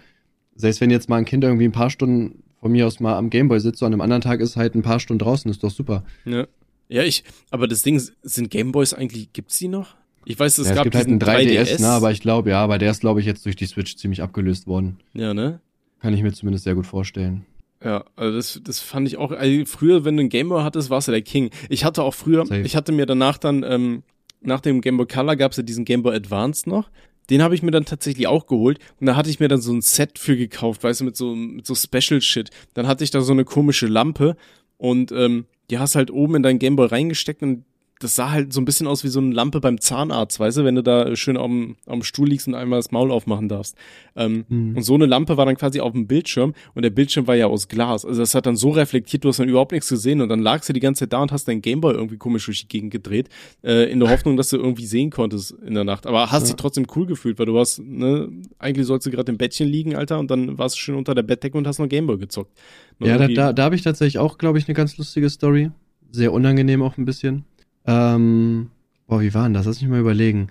Selbst wenn jetzt mal ein Kind irgendwie ein paar Stunden von mir aus mal am Gameboy sitzt und am anderen Tag ist halt ein paar Stunden draußen, ist doch super. Ja. Ja, ich, aber das Ding, sind Gameboys eigentlich, gibt's die noch? Ich weiß, es ja, gab es gibt halt einen 3DS, 3DS, ne, aber ich glaube, ja, aber der ist, glaube ich, jetzt durch die Switch ziemlich abgelöst worden. Ja, ne? Kann ich mir zumindest sehr gut vorstellen. Ja, also das, das fand ich auch, also früher, wenn du einen Gameboy hattest, warst du der King. Ich hatte auch früher, Safe. ich hatte mir danach dann, ähm, nach dem Gameboy Color gab es ja diesen Gameboy Advance noch. Den habe ich mir dann tatsächlich auch geholt und da hatte ich mir dann so ein Set für gekauft, weißt du, mit so, mit so Special Shit. Dann hatte ich da so eine komische Lampe und ähm, die hast halt oben in dein Gameboy reingesteckt und das sah halt so ein bisschen aus wie so eine Lampe beim Zahnarzt, weißt du, wenn du da schön am, am Stuhl liegst und einmal das Maul aufmachen darfst. Ähm, mhm. Und so eine Lampe war dann quasi auf dem Bildschirm und der Bildschirm war ja aus Glas. Also das hat dann so reflektiert, du hast dann überhaupt nichts gesehen und dann lagst du die ganze Zeit da und hast dein Gameboy irgendwie komisch durch die Gegend gedreht, äh, in der Hoffnung, dass du irgendwie sehen konntest in der Nacht. Aber hast ja. dich trotzdem cool gefühlt, weil du hast, ne, eigentlich sollst du gerade im Bettchen liegen, Alter, und dann warst du schön unter der Bettdecke und hast noch Gameboy gezockt. Nur ja, da, da, da habe ich tatsächlich auch, glaube ich, eine ganz lustige Story. Sehr unangenehm auch ein bisschen. Ähm, boah, wie war denn das? Lass mich mal überlegen.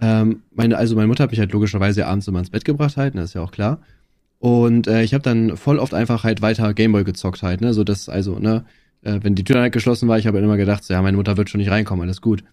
Ähm, meine, also meine Mutter hat mich halt logischerweise abends immer ins Bett gebracht halt, ne, das ist ja auch klar. Und äh, ich habe dann voll oft einfach halt weiter Gameboy gezockt halt, ne, so dass also ne, äh, wenn die Tür dann halt geschlossen war, ich habe immer gedacht, so, ja, meine Mutter wird schon nicht reinkommen, alles gut.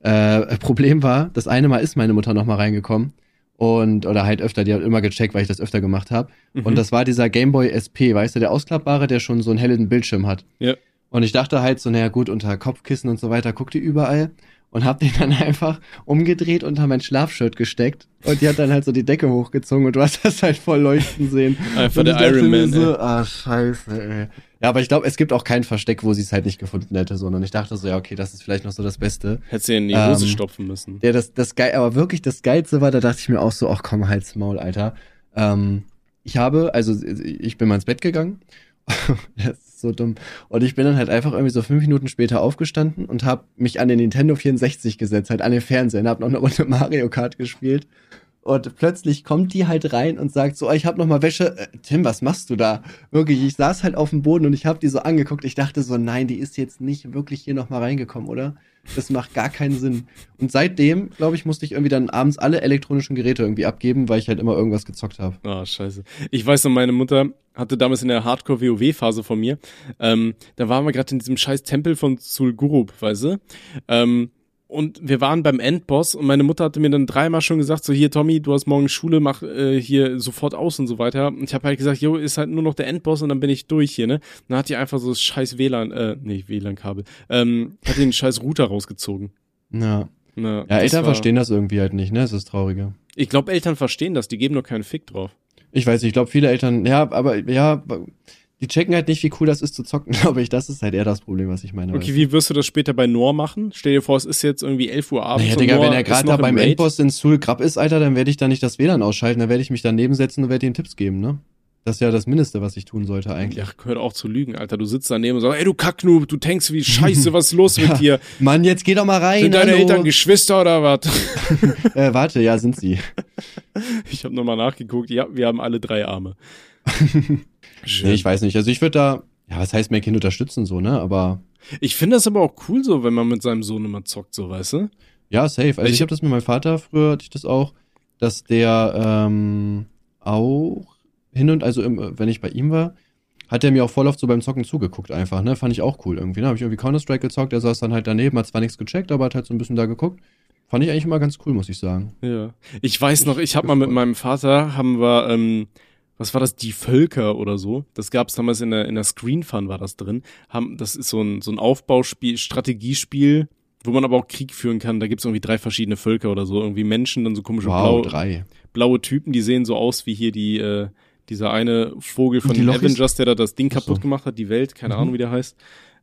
Äh, *laughs* Problem war, das eine Mal ist meine Mutter noch mal reingekommen und oder halt öfter, die hat immer gecheckt, weil ich das öfter gemacht habe. Mhm. Und das war dieser Gameboy SP, weißt du, der ausklappbare, der schon so einen hellen Bildschirm hat. Ja. Und ich dachte halt so, naja gut, unter Kopfkissen und so weiter guckt ihr überall. und hab den dann *laughs* einfach umgedreht unter mein Schlafshirt gesteckt und die hat dann halt so die Decke hochgezogen und du hast das halt voll leuchten sehen. *laughs* Einfach der Iron Man. So, ah, scheiße, ey. Ja, aber ich glaube, es gibt auch kein Versteck, wo sie es halt nicht gefunden hätte, sondern ich dachte so, ja, okay, das ist vielleicht noch so das Beste. Hätte sie in die Hose ähm, stopfen müssen. Ja, das, das geil, aber wirklich das Geilste war, da dachte ich mir auch so, ach komm, halt's Maul, Alter. Ähm, ich habe, also ich bin mal ins Bett gegangen. *laughs* das so dumm. Und ich bin dann halt einfach irgendwie so fünf Minuten später aufgestanden und habe mich an den Nintendo 64 gesetzt, halt an den Fernseher, und hab noch eine Runde *laughs* Mario Kart gespielt. Und plötzlich kommt die halt rein und sagt so, oh, ich hab noch mal Wäsche. Äh, Tim, was machst du da? Wirklich, ich saß halt auf dem Boden und ich hab die so angeguckt. Ich dachte so, nein, die ist jetzt nicht wirklich hier noch mal reingekommen, oder? Das macht gar keinen Sinn. Und seitdem, glaube ich, musste ich irgendwie dann abends alle elektronischen Geräte irgendwie abgeben, weil ich halt immer irgendwas gezockt habe. Ah, oh, scheiße. Ich weiß noch, meine Mutter hatte damals in der Hardcore-WoW-Phase von mir, ähm, da waren wir gerade in diesem scheiß Tempel von Zul'Gurub, weißt du? Ähm, und wir waren beim Endboss und meine Mutter hatte mir dann dreimal schon gesagt, so hier Tommy, du hast morgen Schule, mach äh, hier sofort aus und so weiter. Und ich habe halt gesagt, jo, ist halt nur noch der Endboss und dann bin ich durch hier, ne? dann hat die einfach so das scheiß WLAN, äh, nee, WLAN-Kabel, ähm, hat den scheiß Router rausgezogen. Ja. Na, ja, Eltern war, verstehen das irgendwie halt nicht, ne? Das ist trauriger. Ich glaube, Eltern verstehen das, die geben nur keinen Fick drauf. Ich weiß, ich glaube, viele Eltern, ja, aber ja, die checken halt nicht, wie cool das ist zu zocken, *laughs* glaube ich. Das ist halt eher das Problem, was ich meine. Okay, wie wirst du das später bei Noor machen? Stell dir vor, es ist jetzt irgendwie 11 Uhr abends. Naja, Digga, Noor wenn er gerade da beim Raid. Endboss in Sul Grab ist, Alter, dann werde ich da nicht das WLAN ausschalten, dann werde ich mich daneben setzen und werde ihm Tipps geben, ne? Das ist ja das Mindeste, was ich tun sollte eigentlich. Ja, gehört auch zu lügen, Alter. Du sitzt daneben und sagst, ey, du Kacknoob, du denkst wie scheiße, *laughs* was ist los ja, mit dir? Mann, jetzt geh doch mal rein. Sind deine hallo. Eltern Geschwister oder was? *laughs* äh, warte, ja, sind sie. Ich habe nochmal nachgeguckt, ja, wir haben alle drei Arme. Nee, ich weiß nicht. Also ich würde da, ja, was heißt mehr Kind unterstützen so, ne? Aber. Ich finde das aber auch cool so, wenn man mit seinem Sohn immer zockt, so, weißt du? Ja, safe. Also ich, ich habe das mit meinem Vater, früher hatte ich das auch, dass der ähm, auch hin und also im, wenn ich bei ihm war, hat er mir auch voll oft so beim Zocken zugeguckt einfach, ne? Fand ich auch cool irgendwie, ne? Habe ich irgendwie Counter-Strike gezockt, er saß dann halt daneben, hat zwar nichts gecheckt, aber hat halt so ein bisschen da geguckt. Fand ich eigentlich immer ganz cool, muss ich sagen. Ja. Ich weiß noch, ich habe mal mit meinem Vater, haben wir, ähm, was war das, die Völker oder so. Das gab es damals in der, in der Screen Fun war das drin. Haben, das ist so ein, so ein Aufbauspiel, Strategiespiel, wo man aber auch Krieg führen kann. Da gibt's irgendwie drei verschiedene Völker oder so. Irgendwie Menschen, dann so komische wow, blaue, blaue Typen, die sehen so aus wie hier die, äh, dieser eine Vogel von den Avengers, der da das Ding kaputt gemacht hat, die Welt, keine mhm. Ahnung, wie der heißt.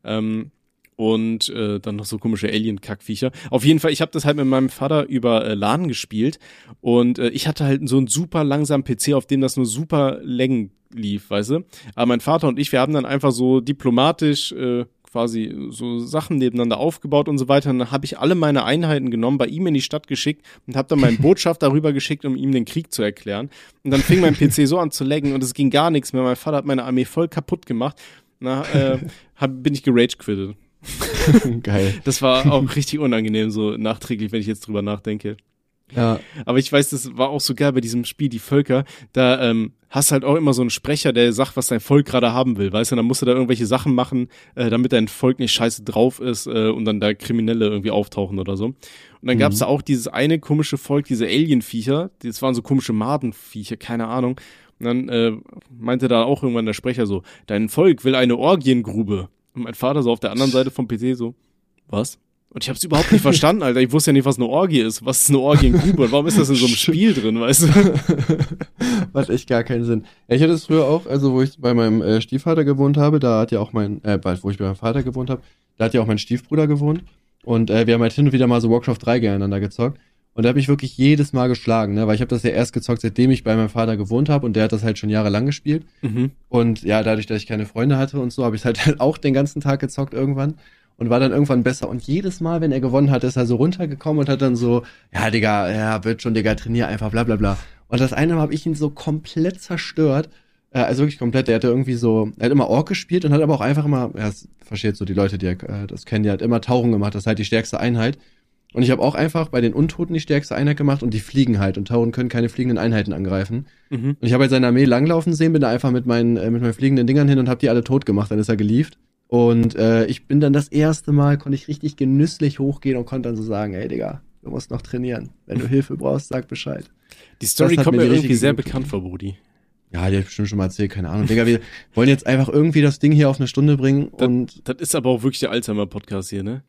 Ähm, und äh, dann noch so komische Alien-Kackviecher. Auf jeden Fall, ich habe das halt mit meinem Vater über äh, LAN gespielt und äh, ich hatte halt so einen super langsamen PC, auf dem das nur super Längen lief, weißt du. Aber mein Vater und ich, wir haben dann einfach so diplomatisch äh, quasi so Sachen nebeneinander aufgebaut und so weiter. Und dann habe ich alle meine Einheiten genommen, bei ihm in die Stadt geschickt und habe dann meinen *laughs* Botschafter darüber geschickt, um ihm den Krieg zu erklären. Und dann fing mein PC so an zu laggen und es ging gar nichts mehr. Mein Vater hat meine Armee voll kaputt gemacht. Na, äh, hab, bin ich gerage quittet. *laughs* Geil. Das war auch richtig unangenehm, so nachträglich, wenn ich jetzt drüber nachdenke. Ja. Aber ich weiß, das war auch so geil bei diesem Spiel, die Völker. Da ähm, hast halt auch immer so einen Sprecher, der sagt, was dein Volk gerade haben will, weißt du? Dann musst du da irgendwelche Sachen machen, äh, damit dein Volk nicht scheiße drauf ist äh, und dann da Kriminelle irgendwie auftauchen oder so. Und dann mhm. gab's da auch dieses eine komische Volk, diese Alienviecher, das waren so komische Madenviecher, keine Ahnung. Und dann äh, meinte da auch irgendwann der Sprecher so, dein Volk will eine Orgiengrube. Und mein Vater so auf der anderen Seite vom PC so, was? Und ich habe es überhaupt nicht verstanden, Alter. Ich wusste ja nicht, was eine Orgie ist. Was ist eine Orgie in Kuba? Warum ist das in so einem *laughs* Spiel drin, weißt du? *laughs* Macht echt gar keinen Sinn. Ja, ich hatte es früher auch, also wo ich bei meinem äh, Stiefvater gewohnt habe, da hat ja auch mein, äh, wo ich bei meinem Vater gewohnt habe, da hat ja auch mein Stiefbruder gewohnt. Und äh, wir haben halt hin und wieder mal so Warcraft 3 gegeneinander gezockt. Und da habe ich wirklich jedes Mal geschlagen, ne? weil ich habe das ja erst gezockt, seitdem ich bei meinem Vater gewohnt habe und der hat das halt schon jahrelang gespielt. Mhm. Und ja, dadurch, dass ich keine Freunde hatte und so, habe ich halt, *laughs* halt auch den ganzen Tag gezockt irgendwann und war dann irgendwann besser. Und jedes Mal, wenn er gewonnen hat, ist er so runtergekommen und hat dann so, ja, Digga, ja, wird schon, Digga, trainier einfach, bla bla bla. Und das eine Mal habe ich ihn so komplett zerstört. Äh, also wirklich komplett. Der hatte irgendwie so, er hat immer Ork gespielt und hat aber auch einfach immer, ja, das versteht so die Leute, die äh, das kennen, die hat immer Tauchen gemacht. Das ist halt die stärkste Einheit. Und ich habe auch einfach bei den Untoten die stärkste Einheit gemacht und die fliegen halt und Tauren können keine fliegenden Einheiten angreifen. Mhm. Und ich habe halt seine Armee langlaufen sehen, bin da einfach mit meinen, äh, mit meinen fliegenden Dingern hin und habe die alle tot gemacht. Dann ist er gelieft. Und äh, ich bin dann das erste Mal, konnte ich richtig genüsslich hochgehen und konnte dann so sagen, ey Digga, du musst noch trainieren. Wenn du *laughs* Hilfe brauchst, sag Bescheid. Die Story kommt mir irgendwie sehr bekannt vor, Brudi. Ja, die hab ich bestimmt schon mal erzählt, keine Ahnung. Digga, wir wollen jetzt einfach irgendwie das Ding hier auf eine Stunde bringen das, und. Das ist aber auch wirklich der Alzheimer-Podcast hier, ne?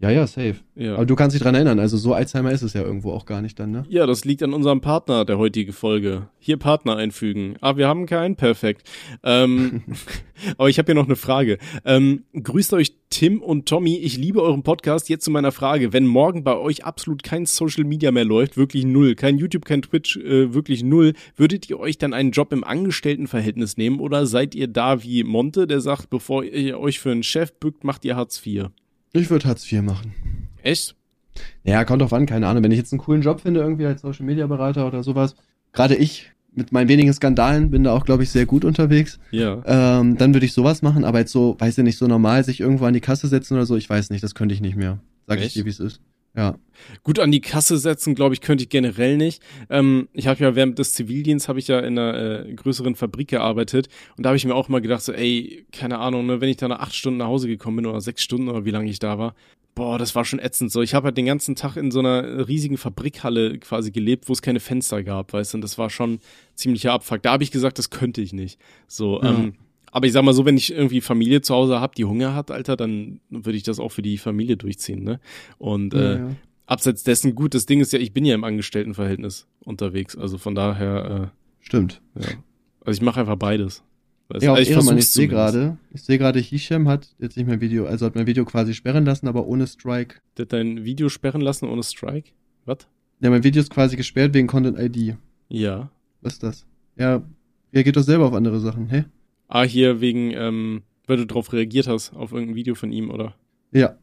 Ja, ja, safe. Ja. Aber du kannst dich dran erinnern, also so Alzheimer ist es ja irgendwo auch gar nicht dann, ne? Ja, das liegt an unserem Partner der heutigen Folge. Hier Partner einfügen. Ah, wir haben keinen, perfekt. Ähm, *laughs* aber ich habe hier noch eine Frage. Ähm, grüßt euch Tim und Tommy. Ich liebe euren Podcast. Jetzt zu meiner Frage. Wenn morgen bei euch absolut kein Social Media mehr läuft, wirklich null, kein YouTube, kein Twitch, äh, wirklich null, würdet ihr euch dann einen Job im Angestelltenverhältnis nehmen oder seid ihr da wie Monte, der sagt, bevor ihr euch für einen Chef bückt, macht ihr Hartz IV? Ich würde Hartz IV machen. Echt? Ja, kommt drauf an, keine Ahnung. Wenn ich jetzt einen coolen Job finde, irgendwie als Social Media Berater oder sowas, gerade ich mit meinen wenigen Skandalen bin da auch, glaube ich, sehr gut unterwegs. Ja. Ähm, dann würde ich sowas machen, aber jetzt so, weiß ich nicht, so normal sich irgendwo an die Kasse setzen oder so, ich weiß nicht, das könnte ich nicht mehr. Sag ich Echt? dir, wie es ist. Ja. Gut an die Kasse setzen, glaube ich, könnte ich generell nicht. Ähm, ich habe ja während des Zivildienstes habe ich ja in einer äh, größeren Fabrik gearbeitet und da habe ich mir auch mal gedacht, so, ey, keine Ahnung, ne, wenn ich da nach acht Stunden nach Hause gekommen bin oder sechs Stunden oder wie lange ich da war, boah, das war schon ätzend. So, ich habe halt den ganzen Tag in so einer riesigen Fabrikhalle quasi gelebt, wo es keine Fenster gab, weißt du, und das war schon ziemlicher Abfuck. Da habe ich gesagt, das könnte ich nicht. So, Ja. ähm, aber ich sag mal so, wenn ich irgendwie Familie zu Hause habe, die Hunger hat, Alter, dann würde ich das auch für die Familie durchziehen, ne? Und äh, ja, ja. abseits dessen gut, das Ding ist ja, ich bin ja im Angestelltenverhältnis unterwegs, also von daher, Stimmt. äh, ja. Also ich mache einfach beides. Weißt Ja, auch also Ehrenmann, ich sehe gerade, ich sehe gerade, Hisham hat jetzt nicht mein Video, also hat mein Video quasi sperren lassen, aber ohne Strike. Der hat dein Video sperren lassen ohne Strike? Was? Ja, mein Video ist quasi gesperrt wegen Content ID. Ja. Was ist das? Ja, reagiert doch selber auf andere Sachen, hä? Ah, hier wegen, ähm, weil du drauf reagiert hast, auf irgendein Video von ihm, oder? Ja.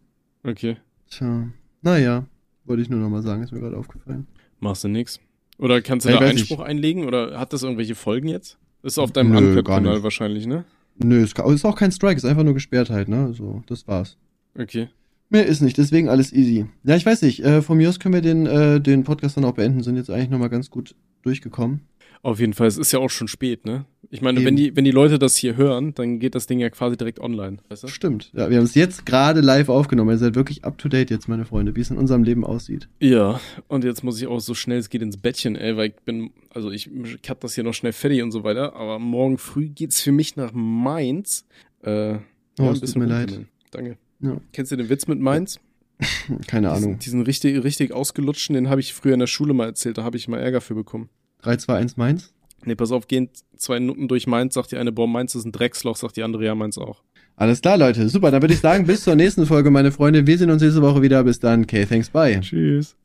Okay. Tja. Naja, wollte ich nur nochmal sagen, ist mir gerade aufgefallen. Machst du nix. Oder kannst du Ja, da Einspruch einlegen? Oder hat das irgendwelche Folgen jetzt? Ist auf deinem Uncut-Kanal nicht. wahrscheinlich, ne? Nö, ist, ist auch kein Strike, ist einfach nur gesperrt halt, ne? So, das war's. Okay. Mehr ist nicht, deswegen alles easy. Ja, ich weiß nicht, äh, von mir aus können wir den, äh, den Podcast dann auch beenden, sind jetzt eigentlich nochmal ganz gut durchgekommen. Auf jeden Fall, es ist ja auch schon spät, ne? Ich meine, Eben. wenn die, wenn die Leute das hier hören, dann geht das Ding ja quasi direkt online, weißt du? Stimmt. Ja, wir haben es jetzt gerade live aufgenommen. Ihr seid wirklich up to date jetzt, meine Freunde, wie es in unserem Leben aussieht. Ja, und jetzt muss ich auch so schnell es geht ins Bettchen, ey, weil ich bin, also ich cut das hier noch schnell fertig und so weiter, aber morgen früh geht's für mich nach Mainz. Äh, Oh, ein es tut mir leid. Danke. Ja. Kennst du den Witz mit Mainz? *laughs* Keine Diesen, Ahnung. diesen richtig, richtig ausgelutschten, den habe ich früher in der Schule mal erzählt, da habe ich mal Ärger für bekommen. 3, 2, 1, Mainz. Nee, pass auf, gehen zwei Minuten durch Mainz, sagt die eine, boah, Mainz ist ein Drecksloch, sagt die andere, ja, Mainz auch. Alles klar, Leute. Super, dann würde ich sagen, bis zur nächsten Folge, meine Freunde. Wir sehen uns nächste Woche wieder. Bis dann. Okay, thanks, bye. Tschüss.